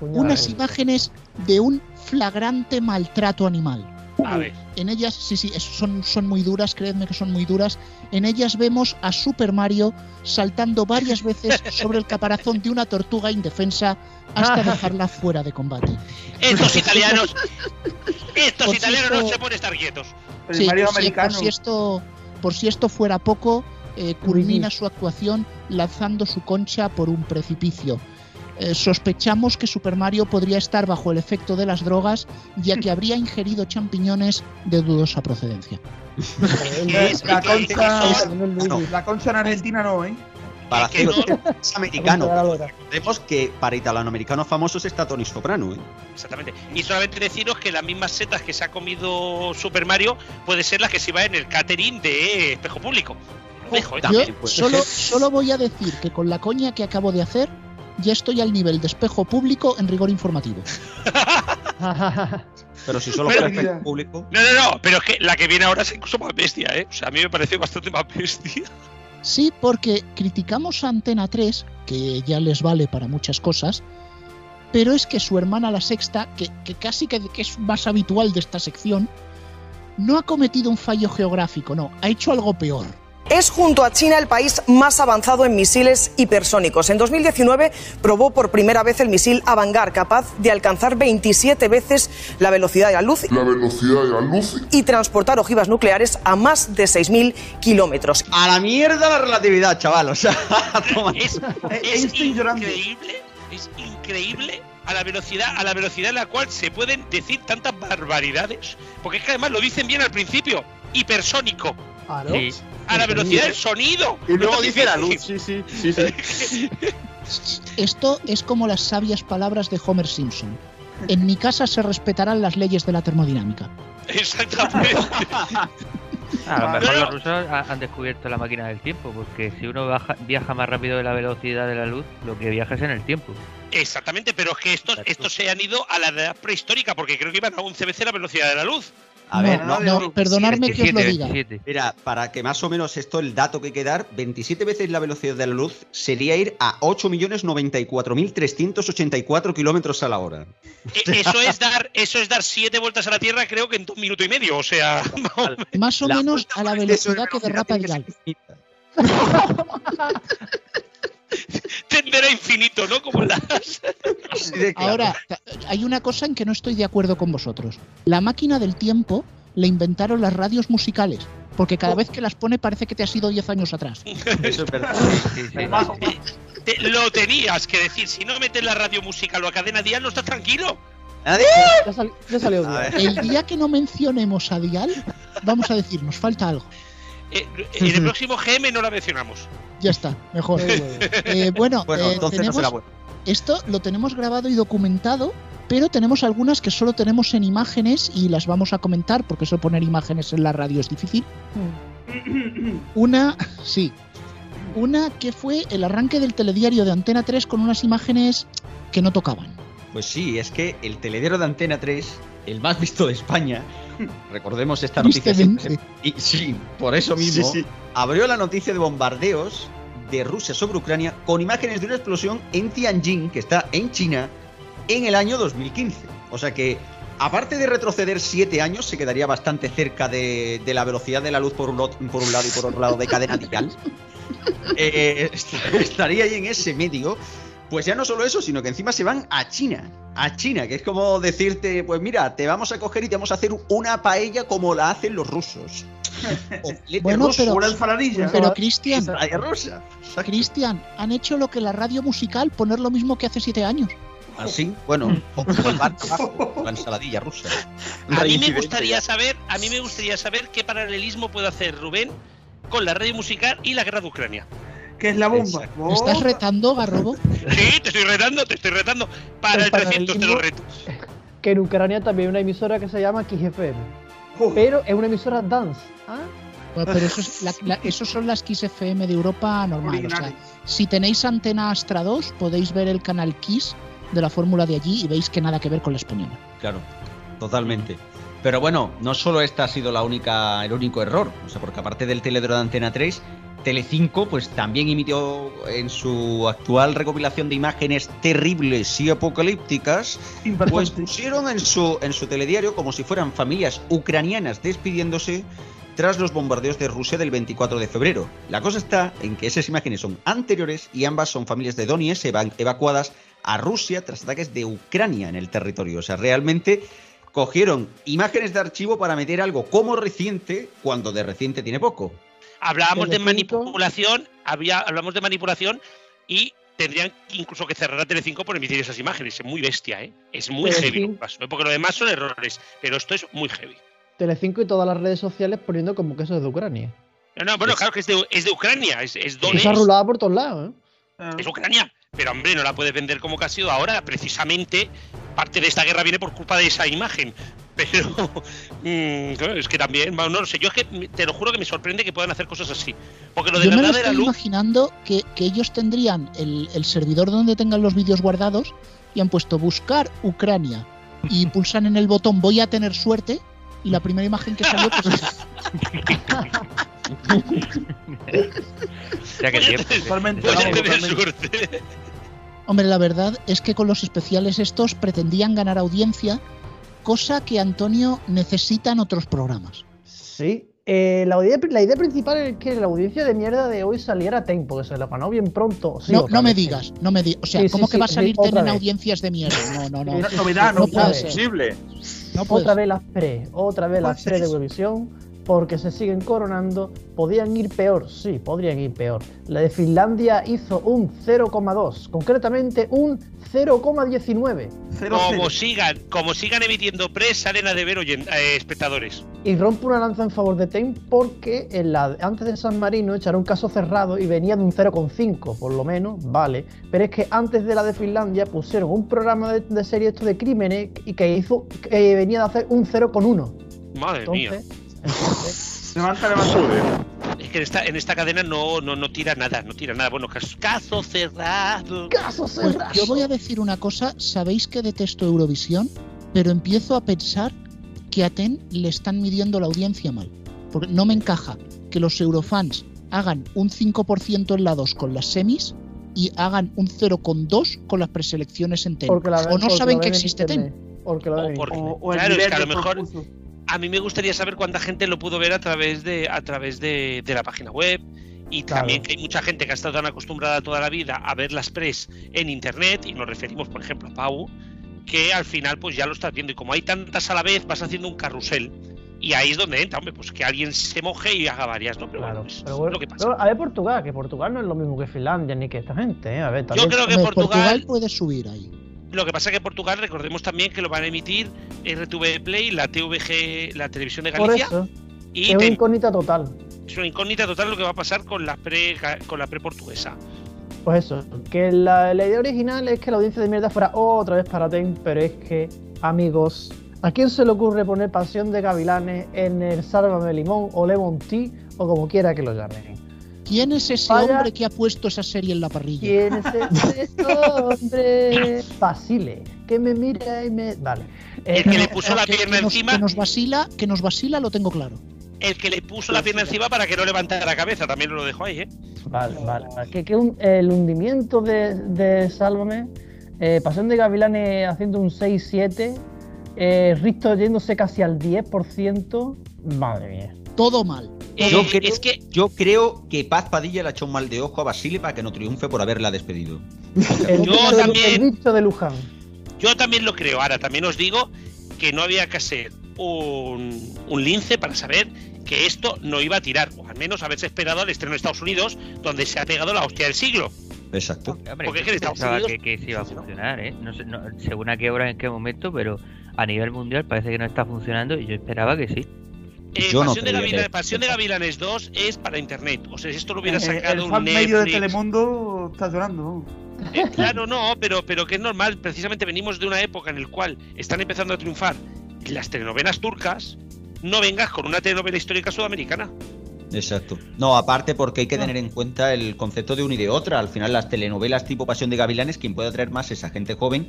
Unas imágenes de un flagrante maltrato animal. A ver. En ellas, sí, sí, son, son muy duras, creedme que son muy duras. En ellas vemos a Super Mario saltando varias veces sobre el caparazón de una tortuga indefensa hasta dejarla fuera de combate. Estos italianos, estos Por italianos no se pueden estar quietos. El Sí, Mario por si- americano. por si esto, por si esto fuera poco, eh, culmina su actuación lanzando su concha por un precipicio. Eh, sospechamos que Super Mario podría estar bajo el efecto de las drogas, ya que habría ingerido champiñones de dudosa procedencia. ¿Qué es? La ¿Qué- qué- concha, la concha en Argentina no, ¿eh? Para que no- es americano. Recordemos que para italoamericanos famosos está Tony Soprano, ¿eh? Exactamente. Y solamente deciros que las mismas setas que se ha comido Super Mario puede ser las que se va en el catering de espejo público. Lo dejo, ¿eh? Yo También puede solo, solo voy a decir que con la coña que acabo de hacer, ya estoy al nivel de espejo público en rigor informativo. Pero si solo Pero- fuera efecto público. No, no, no, pero es que la que viene ahora es incluso más bestia, ¿eh? O sea, a mí me pareció bastante más bestia. Sí, porque criticamos a Antena 3, que ya les vale para muchas cosas, pero es que su hermana la sexta, que, que casi que, que es más habitual de esta sección, no ha cometido un fallo geográfico, no, ha hecho algo peor. Es junto a China el país más avanzado en misiles hipersónicos. En 2019 probó por primera vez el misil Avangar, capaz de alcanzar 27 veces la velocidad de la luz La velocidad de la luz y transportar ojivas nucleares a más de 6.000 kilómetros. A la mierda la relatividad, chaval. O sea, toma. Es, increíble, es increíble a la velocidad, a la velocidad en la cual se pueden decir tantas barbaridades. Porque es que además lo dicen bien al principio, hipersónico. Sí. A la velocidad del sonido. Y luego dice la luz, sí, sí, sí, sí. Esto es como las sabias palabras de Homer Simpson. En mi casa se respetarán las leyes de la termodinámica. Exactamente. A lo mejor los rusos ha- han descubierto la máquina del tiempo, porque si uno baja- viaja más rápido de la velocidad de la luz, lo que viaja es en el tiempo. Exactamente, pero es que estos, estos se han ido a la edad prehistórica porque creo que iban a 11 veces la velocidad de la luz. A ver, no, no, perdonadme que os lo 27, diga. 27. Mira, para que más o menos esto, el dato que hay que dar, 27 veces la velocidad de la luz sería ir a 8.094.384 kilómetros a la hora. E- Eso es dar, eso es dar siete vueltas a la Tierra, creo que en dos minutos y medio. O sea, Más o La menos a la velocidad que derrapa el gal. tenderá infinito, ¿no? Como las. Ahora, hay una cosa en que no estoy de acuerdo con vosotros. La máquina del tiempo la inventaron las radios musicales, porque cada vez que las pone parece que te has ido 10 años atrás. Eso es verdad. Sí, sí, sí. Te- lo tenías que decir. Si no metes la radio musical o a cadena dial, no estás tranquilo. Nadie- Ya, salió. El día que no mencionemos a Dial, vamos a decir, nos falta algo. Eh, en el próximo GM no la mencionamos. Ya está, mejor. Eh, bueno, Bueno, eh, entonces no tenemos- será bueno. esto lo tenemos grabado y documentado, pero tenemos algunas que solo tenemos en imágenes y las vamos a comentar, porque eso poner imágenes en la radio es difícil. Una, sí, una que fue el arranque del telediario de Antena 3 con unas imágenes que no tocaban. Pues sí, es que el telediario de Antena 3, el más visto de España, recordemos esta noticia. Y sí, por eso mismo, Sí, sí. abrió la noticia de bombardeos de Rusia sobre Ucrania con imágenes de una explosión en Tianjin, que está en China, en el año 2015. O sea que, aparte de retroceder siete años, se quedaría bastante cerca de, de la velocidad de la luz por un, por un lado y por otro lado de cadena dial. Eh, est- estaría ahí en ese medio. Pues ya no solo eso, sino que encima se van a China. A China, que es como decirte, pues mira, te vamos a coger y te vamos a hacer una paella como la hacen los rusos. Bueno, ruso, pero- Una ensaladilla. Pero Cristian, rusa. Cristian, han hecho lo que la radio musical, poner lo mismo que hace siete años. Así, bueno, o como el bar abajo, o la ensaladilla rusa. A mí me gustaría saber, a mí me gustaría saber qué paralelismo puede hacer Rubén con la radio musical y la guerra de Ucrania. ¿Qué es la bomba? ¿Me ¿Estás retando, Garrobo? Sí, te estoy retando, te estoy retando. Para el 300 te lo reto. Que en Ucrania también hay una emisora que se llama KGFM. Pero es una emisora dance. ¿ah? pero eso, eso, son las Kiss FM de Europa normal. O sea, si tenéis antena Astra 2, podéis ver el canal Kiss de la fórmula de allí y veis que nada que ver con la española. Claro, totalmente. Pero bueno, no solo esta ha sido la única, el único error, o sea, porque aparte del teledro de Antena 3, Telecinco pues también emitió en su actual recopilación de imágenes terribles y apocalípticas, pues pusieron en su, en su telediario como si fueran familias ucranianas despidiéndose tras los bombardeos de Rusia del 24 de febrero. La cosa está en que esas imágenes son anteriores y ambas son familias de Donetsk evacuadas a Rusia tras ataques de Ucrania en el territorio. O sea, realmente cogieron imágenes de archivo para meter algo como reciente cuando de reciente tiene poco. Hablábamos de manipulación, había, hablamos de manipulación y tendrían incluso que cerrar a Telecinco por emitir esas imágenes. Es muy bestia, ¿eh? Es muy heavy. Porque lo demás son errores, pero esto es muy heavy. Telecinco y todas las redes sociales poniendo como que eso es de Ucrania. No, no, bueno, claro que es de, es de Ucrania, es, es Donetsk. Está rulada por todos lados, ¿eh? Es Ucrania. Pero hombre, no la puedes vender como que ha sido ahora. Precisamente parte de esta guerra viene por culpa de esa imagen. Pero mm, es que también, no lo sé, yo es que te lo juro que me sorprende que puedan hacer cosas así. Porque lo de yo me lo estoy imaginando que, ellos tendrían el, servidor donde tengan los vídeos guardados y han puesto buscar Ucrania y pulsan en el botón voy a tener suerte y la primera imagen que salió pues Hombre, la verdad es que con los especiales estos pretendían ganar audiencia, cosa que Antonio necesita en otros programas. Sí, eh, la, idea, la, idea, principal es que la audiencia de mierda de hoy saliera Ten, porque se la ganó bien pronto. no, no me digas, no me digas. O sea, ¿cómo que va a salir Ten en audiencias de mierda? No, no, no. novedad, no, puede ser. Posible. otra vez las pre, otra vez las pre de Eurovisión porque se siguen coronando, podían ir peor, sí, podrían ir peor. La de Finlandia hizo un 0,2, concretamente un 0,19. Como sigan, como sigan emitiendo pre, salen a deber eh, espectadores. Y rompe una lanza en favor de Ten porque en la, antes de San Marino echaron un caso cerrado y venía de un 0,5, por lo menos, vale. Pero es que antes de la de Finlandia pusieron un programa de, serie esto de crímenes y que hizo que venía de hacer un 0,1. Madre mía levanta, levanta. Es que en esta, en esta cadena no, no, no tira nada, no tira nada. Bueno, caso, cerrado. Caso pues cerrado. yo voy a decir una cosa, sabéis que detesto Eurovisión, pero empiezo a pensar que a TEN le están midiendo la audiencia mal. Porque no me encaja que los eurofans hagan un 5% en la 2 con las semis y hagan un 0,2 con las preselecciones en TEN. o no saben que existe TEN. o, claro, es que a lo mejor a mí me gustaría saber cuánta gente lo pudo ver a través de, a través de, la página web. Y también que hay mucha gente que ha estado tan acostumbrada toda la vida a ver las pres en internet, y nos referimos, por ejemplo, a Pau, que al final pues ya lo estás viendo. Y como hay tantas a la vez, vas haciendo un carrusel. Y ahí es donde entra, hombre, pues que alguien se moje y haga varias, ¿no? Pero claro, pues, es lo que pasa. a ver Portugal, que Portugal no es lo mismo que Finlandia ni que esta gente, ¿eh? A ver, Yo creo que Portugal, Portugal puede subir ahí. Lo que pasa es que Portugal, recordemos también que lo van a emitir RTV Play, la TVG, la televisión de Galicia. Por eso, es una incógnita total. Es una incógnita total lo que va a pasar con la pre con la pre portuguesa. Pues eso, que la, idea original es que la audiencia de mierda fuera otra vez para TEN, pero es que, amigos, ¿a quién se le ocurre poner Pasión de Gavilanes en el Sálvame Limón o Lemon Tea o como quiera que lo llamen? ¿Quién es ese hombre que ha puesto esa serie en la parrilla? ¿Quién es ese hombre? Basile, que me mira y me. Vale. El que le puso la pierna encima. Que nos vacila, que nos vacila, lo tengo claro. El que le puso la pierna encima para que no levantara la cabeza, también lo dejo ahí, ¿eh? Vale, vale. Que, el hundimiento de, de Sálvame, eh, Pasión de Gavilanes haciendo un 6-7, eh, Risto yéndose casi al 10%. Madre mía. Todo mal. Eh, yo, creo, es que... yo creo que Paz Padilla le ha hecho un mal de ojo a Basile para que no triunfe por haberla despedido. yo también. de Luján. Yo también lo creo. Ahora, también os digo que no había que hacer un, lince para saber que esto no iba a tirar, o al menos haberse esperado al estreno de Estados Unidos, donde se ha pegado la hostia del siglo. Exacto. Porque es que en Estados Unidos. Que, que sí iba a funcionar, ¿eh? No sé, según a qué hora, en qué momento, pero a nivel mundial parece que no está funcionando y yo esperaba que sí. Eh, Yo no Pasión, de creo Gavila- que- Pasión de Gavilanes 2 es para internet. O sea, si esto lo hubiera Eh, sacado el fan un medio de Netflix. Telemundo está llorando. Eh, claro, no, pero, pero que es normal. Precisamente venimos de una época en la cual están empezando a triunfar las telenovelas turcas. No vengas con una telenovela histórica sudamericana. Exacto. No, aparte porque hay que tener en cuenta el concepto de una y de otra. Al final las telenovelas tipo Pasión de Gavilanes, quien puede atraer más es a gente joven,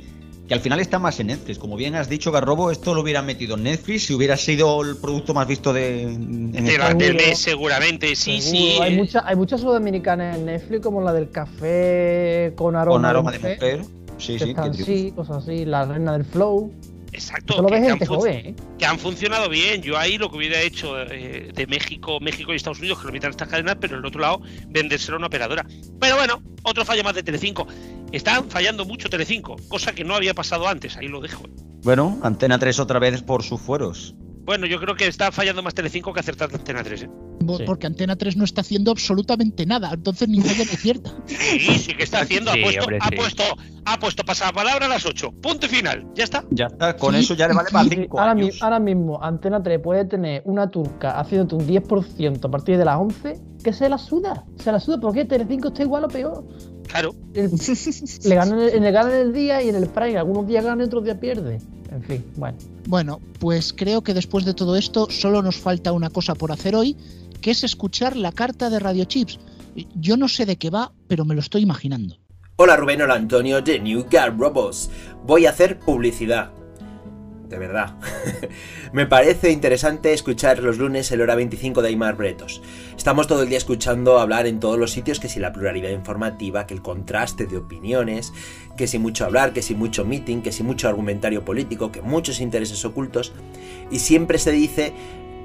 que al final está más en Netflix. Como bien has dicho, Garrobo, esto lo hubieran metido en Netflix si hubiera sido el producto más visto de... en De la- mes, seguramente. Sí, Seguro. sí. Hay, mucha- hay muchas sudamericanas en Netflix, como la del café con aroma, Con aroma de mujer, mujer. Sí, sí. están así, cosas así. La reina del flow. Exacto. Solo que- ves que han gente fun- joven, ¿eh? que han funcionado bien. Yo ahí lo que hubiera hecho eh, de México, México y Estados Unidos, que lo metan estas cadenas, pero en el otro lado, vendérselo a una operadora. Pero bueno, otro fallo más de Telecinco. Están fallando mucho Telecinco, cosa que no había pasado antes, ahí lo dejo. Bueno, Antena 3 otra vez por sus fueros. Bueno, yo creo que está fallando más Telecinco que acertar Antena 3. ¿eh? Sí. Porque Antena 3 no está haciendo absolutamente nada, entonces ni falla ni cierta. Sí, sí que está haciendo. Sí, ha, puesto, hombre, ha, sí. puesto, ha puesto pasapalabra a las 8. Punto y final. Ya está. Ya está, con Sí, eso ya le vale para sí, 5 Ahora, mi- ahora mismo, Antena 3 puede tener una turca haciéndote un 10% a partir de las 11 que se la suda. Se la suda porque Telecinco está igual o peor. Claro. El- le ganan en el, en el ganan el día y en el Prime algunos días gana y otros días pierde. En fin, bueno. Bueno, pues creo que después de todo esto solo nos falta una cosa por hacer hoy, que es escuchar la carta de Radio Chips. Yo no sé de qué va, pero me lo estoy imaginando. Hola Rubén, hola Antonio de New Guard Robots. Voy a hacer publicidad. De verdad. Me parece interesante escuchar los lunes el hora 25 de Aymar Bretos. Estamos todo el día escuchando hablar en todos los sitios que si la pluralidad informativa, que el contraste de opiniones, que si mucho hablar, que si mucho meeting, que si mucho argumentario político, que muchos intereses ocultos. Y siempre se dice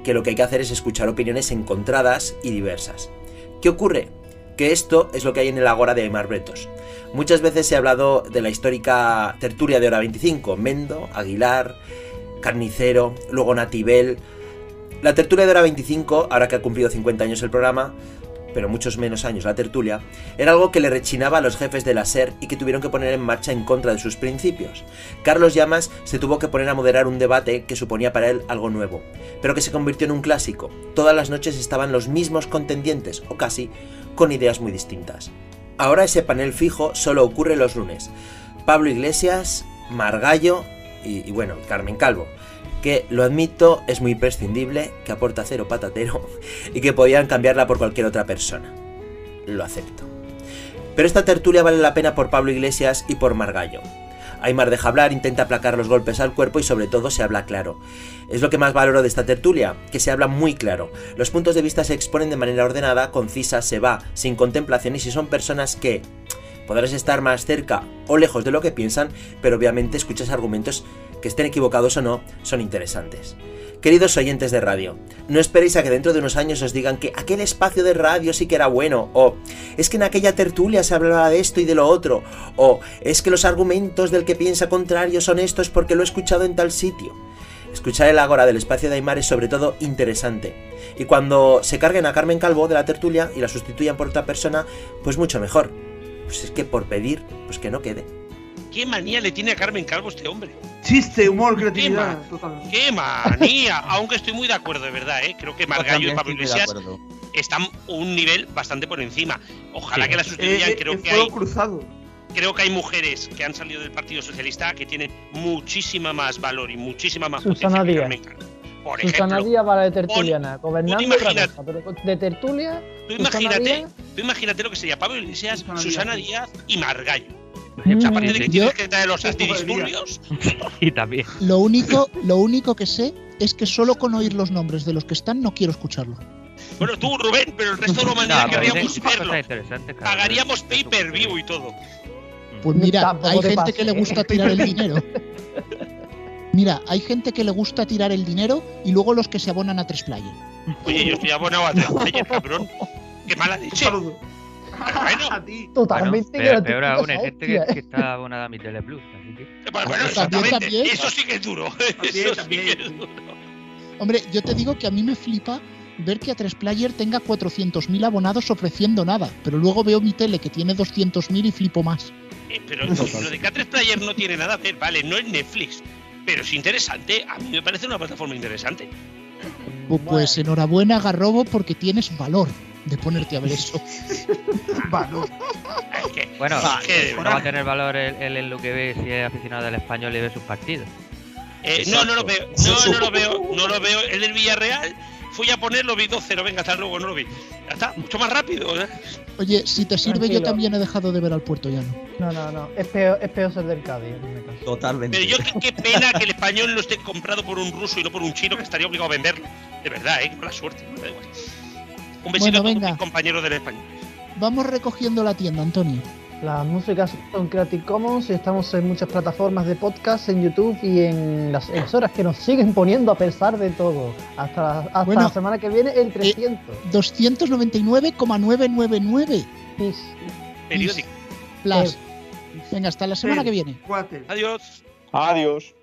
que lo que hay que hacer es escuchar opiniones encontradas y diversas. ¿Qué ocurre? Que esto es lo que hay en el Agora de Aymar Bretos. Muchas veces ha hablado de la histórica tertulia de hora 25, Mendo, Aguilar, Carnicero, luego Natibel. La tertulia de hora 25, ahora que ha cumplido 50 años el programa, pero muchos menos años la tertulia, era algo que le rechinaba a los jefes de la SER y que tuvieron que poner en marcha en contra de sus principios. Carlos Llamas se tuvo que poner a moderar un debate que suponía para él algo nuevo, pero que se convirtió en un clásico. Todas las noches estaban los mismos contendientes, o casi, con ideas muy distintas. Ahora ese panel fijo solo ocurre los lunes. Pablo Iglesias, Margallo y, bueno, Carmen Calvo. Que lo admito, es muy prescindible, que aporta cero patatero y que podían cambiarla por cualquier otra persona. Lo acepto. Pero esta tertulia vale la pena por Pablo Iglesias y por Margallo. Aymar deja hablar, intenta aplacar los golpes al cuerpo y sobre todo se habla claro. Es lo que más valoro de esta tertulia, que se habla muy claro. Los puntos de vista se exponen de manera ordenada, concisa, se va, sin contemplación y si son personas que podrás estar más cerca o lejos de lo que piensan, pero obviamente escuchas argumentos que estén equivocados o no, son interesantes. Queridos oyentes de radio, no esperéis a que dentro de unos años os digan que aquel espacio de radio sí que era bueno, o es que en aquella tertulia se hablaba de esto y de lo otro, o es que los argumentos del que piensa contrario son estos porque lo he escuchado en tal sitio. Escuchar el agora del espacio de Aymar es sobre todo interesante. Y cuando se carguen a Carmen Calvo de la tertulia y la sustituyan por otra persona, pues mucho mejor. Pues es que por pedir, pues que no quede. ¿Qué manía le tiene a Carmen Calvo este hombre? Chiste, humor, ¿Qué, creatividad. ma- Total. qué manía! Aunque estoy muy de acuerdo, de verdad, ¿eh? Creo que Margallo y Pablo Iglesias están un nivel bastante por encima. Ojalá Sí. que la Eh, sustituyan. eh, creo, eh, que hay, cruzado. creo que hay mujeres que han salido del Partido Socialista que tienen muchísima más valor y muchísima más Susana potencia que Díaz. Carmen Calvo. Por Susana ejemplo, Díaz para de tertuliana, gobernando cosa, pero de tertulia, tú imagínate, Díaz. tú imagínate lo que sería Pablo Iglesias, Susana Susana, Díaz, Díaz y Margallo. Mm, aparte de que tienes que traer los antidisturbios, Y también. Lo único, lo único que sé es que solo con oír los nombres de los que están no quiero escucharlo. bueno, tú, Rubén, pero el resto de la No, humanidad pero querríamos verlo. Pagaríamos pay per view y todo. Pues mira, Tampoco hay te gente que le ¿eh? gusta tirar el dinero. Mira, hay gente que le gusta tirar el dinero y luego los que se abonan a tres player. Oye, yo estoy abonado a tres cabrón. Qué mala leche. Bueno, a ti. Bueno, Totalmente peor, gratuito peor aún, esa gente que, que está abonada a mi Teleplus. Así que. bueno, bueno, También, exactamente. también. Eso sí que es duro. También, Eso sí que es duro. Hombre, yo te digo que a mí me flipa ver que a 3Player tenga 400.000 abonados ofreciendo nada, pero luego veo mi tele que tiene 200.000 y flipo más. Eh, pero lo de K3 Player no tiene nada que ver, vale, no es Netflix, pero es interesante. A mí me parece una plataforma interesante. Pues enhorabuena, Garrobo, porque tienes valor de ponerte a ver eso. valor. Bueno, no va a tener valor el, en lo que ve si es aficionado del español y ve sus partidos. Eh, no, no lo veo. No, no lo veo. No lo veo. El del Villarreal fui a ponerlo, vi 2-0. Venga, hasta luego, no lo vi. Ya está, mucho más rápido. ¿eh? Oye, si te sirve, yo también he dejado de ver al puerto ya no. No, no, no. Es peor, es peor ser del Cádiz. Totalmente. Pero yo qué, pena que el español no esté comprado por un ruso y no por un chino que estaría obligado a venderlo. De verdad, ¿eh? Con la suerte. Un besito a todos mis compañeros del español. Vamos recogiendo la tienda, Antonio. Las músicas son Creative Commons y estamos en muchas plataformas de podcast, en YouTube y en las emisoras que nos siguen poniendo a pesar de todo. Hasta, hasta la semana que viene, el 300. Eh, 299,999. Periódico. Plus. Venga, hasta la semana que viene. Adiós. Adiós.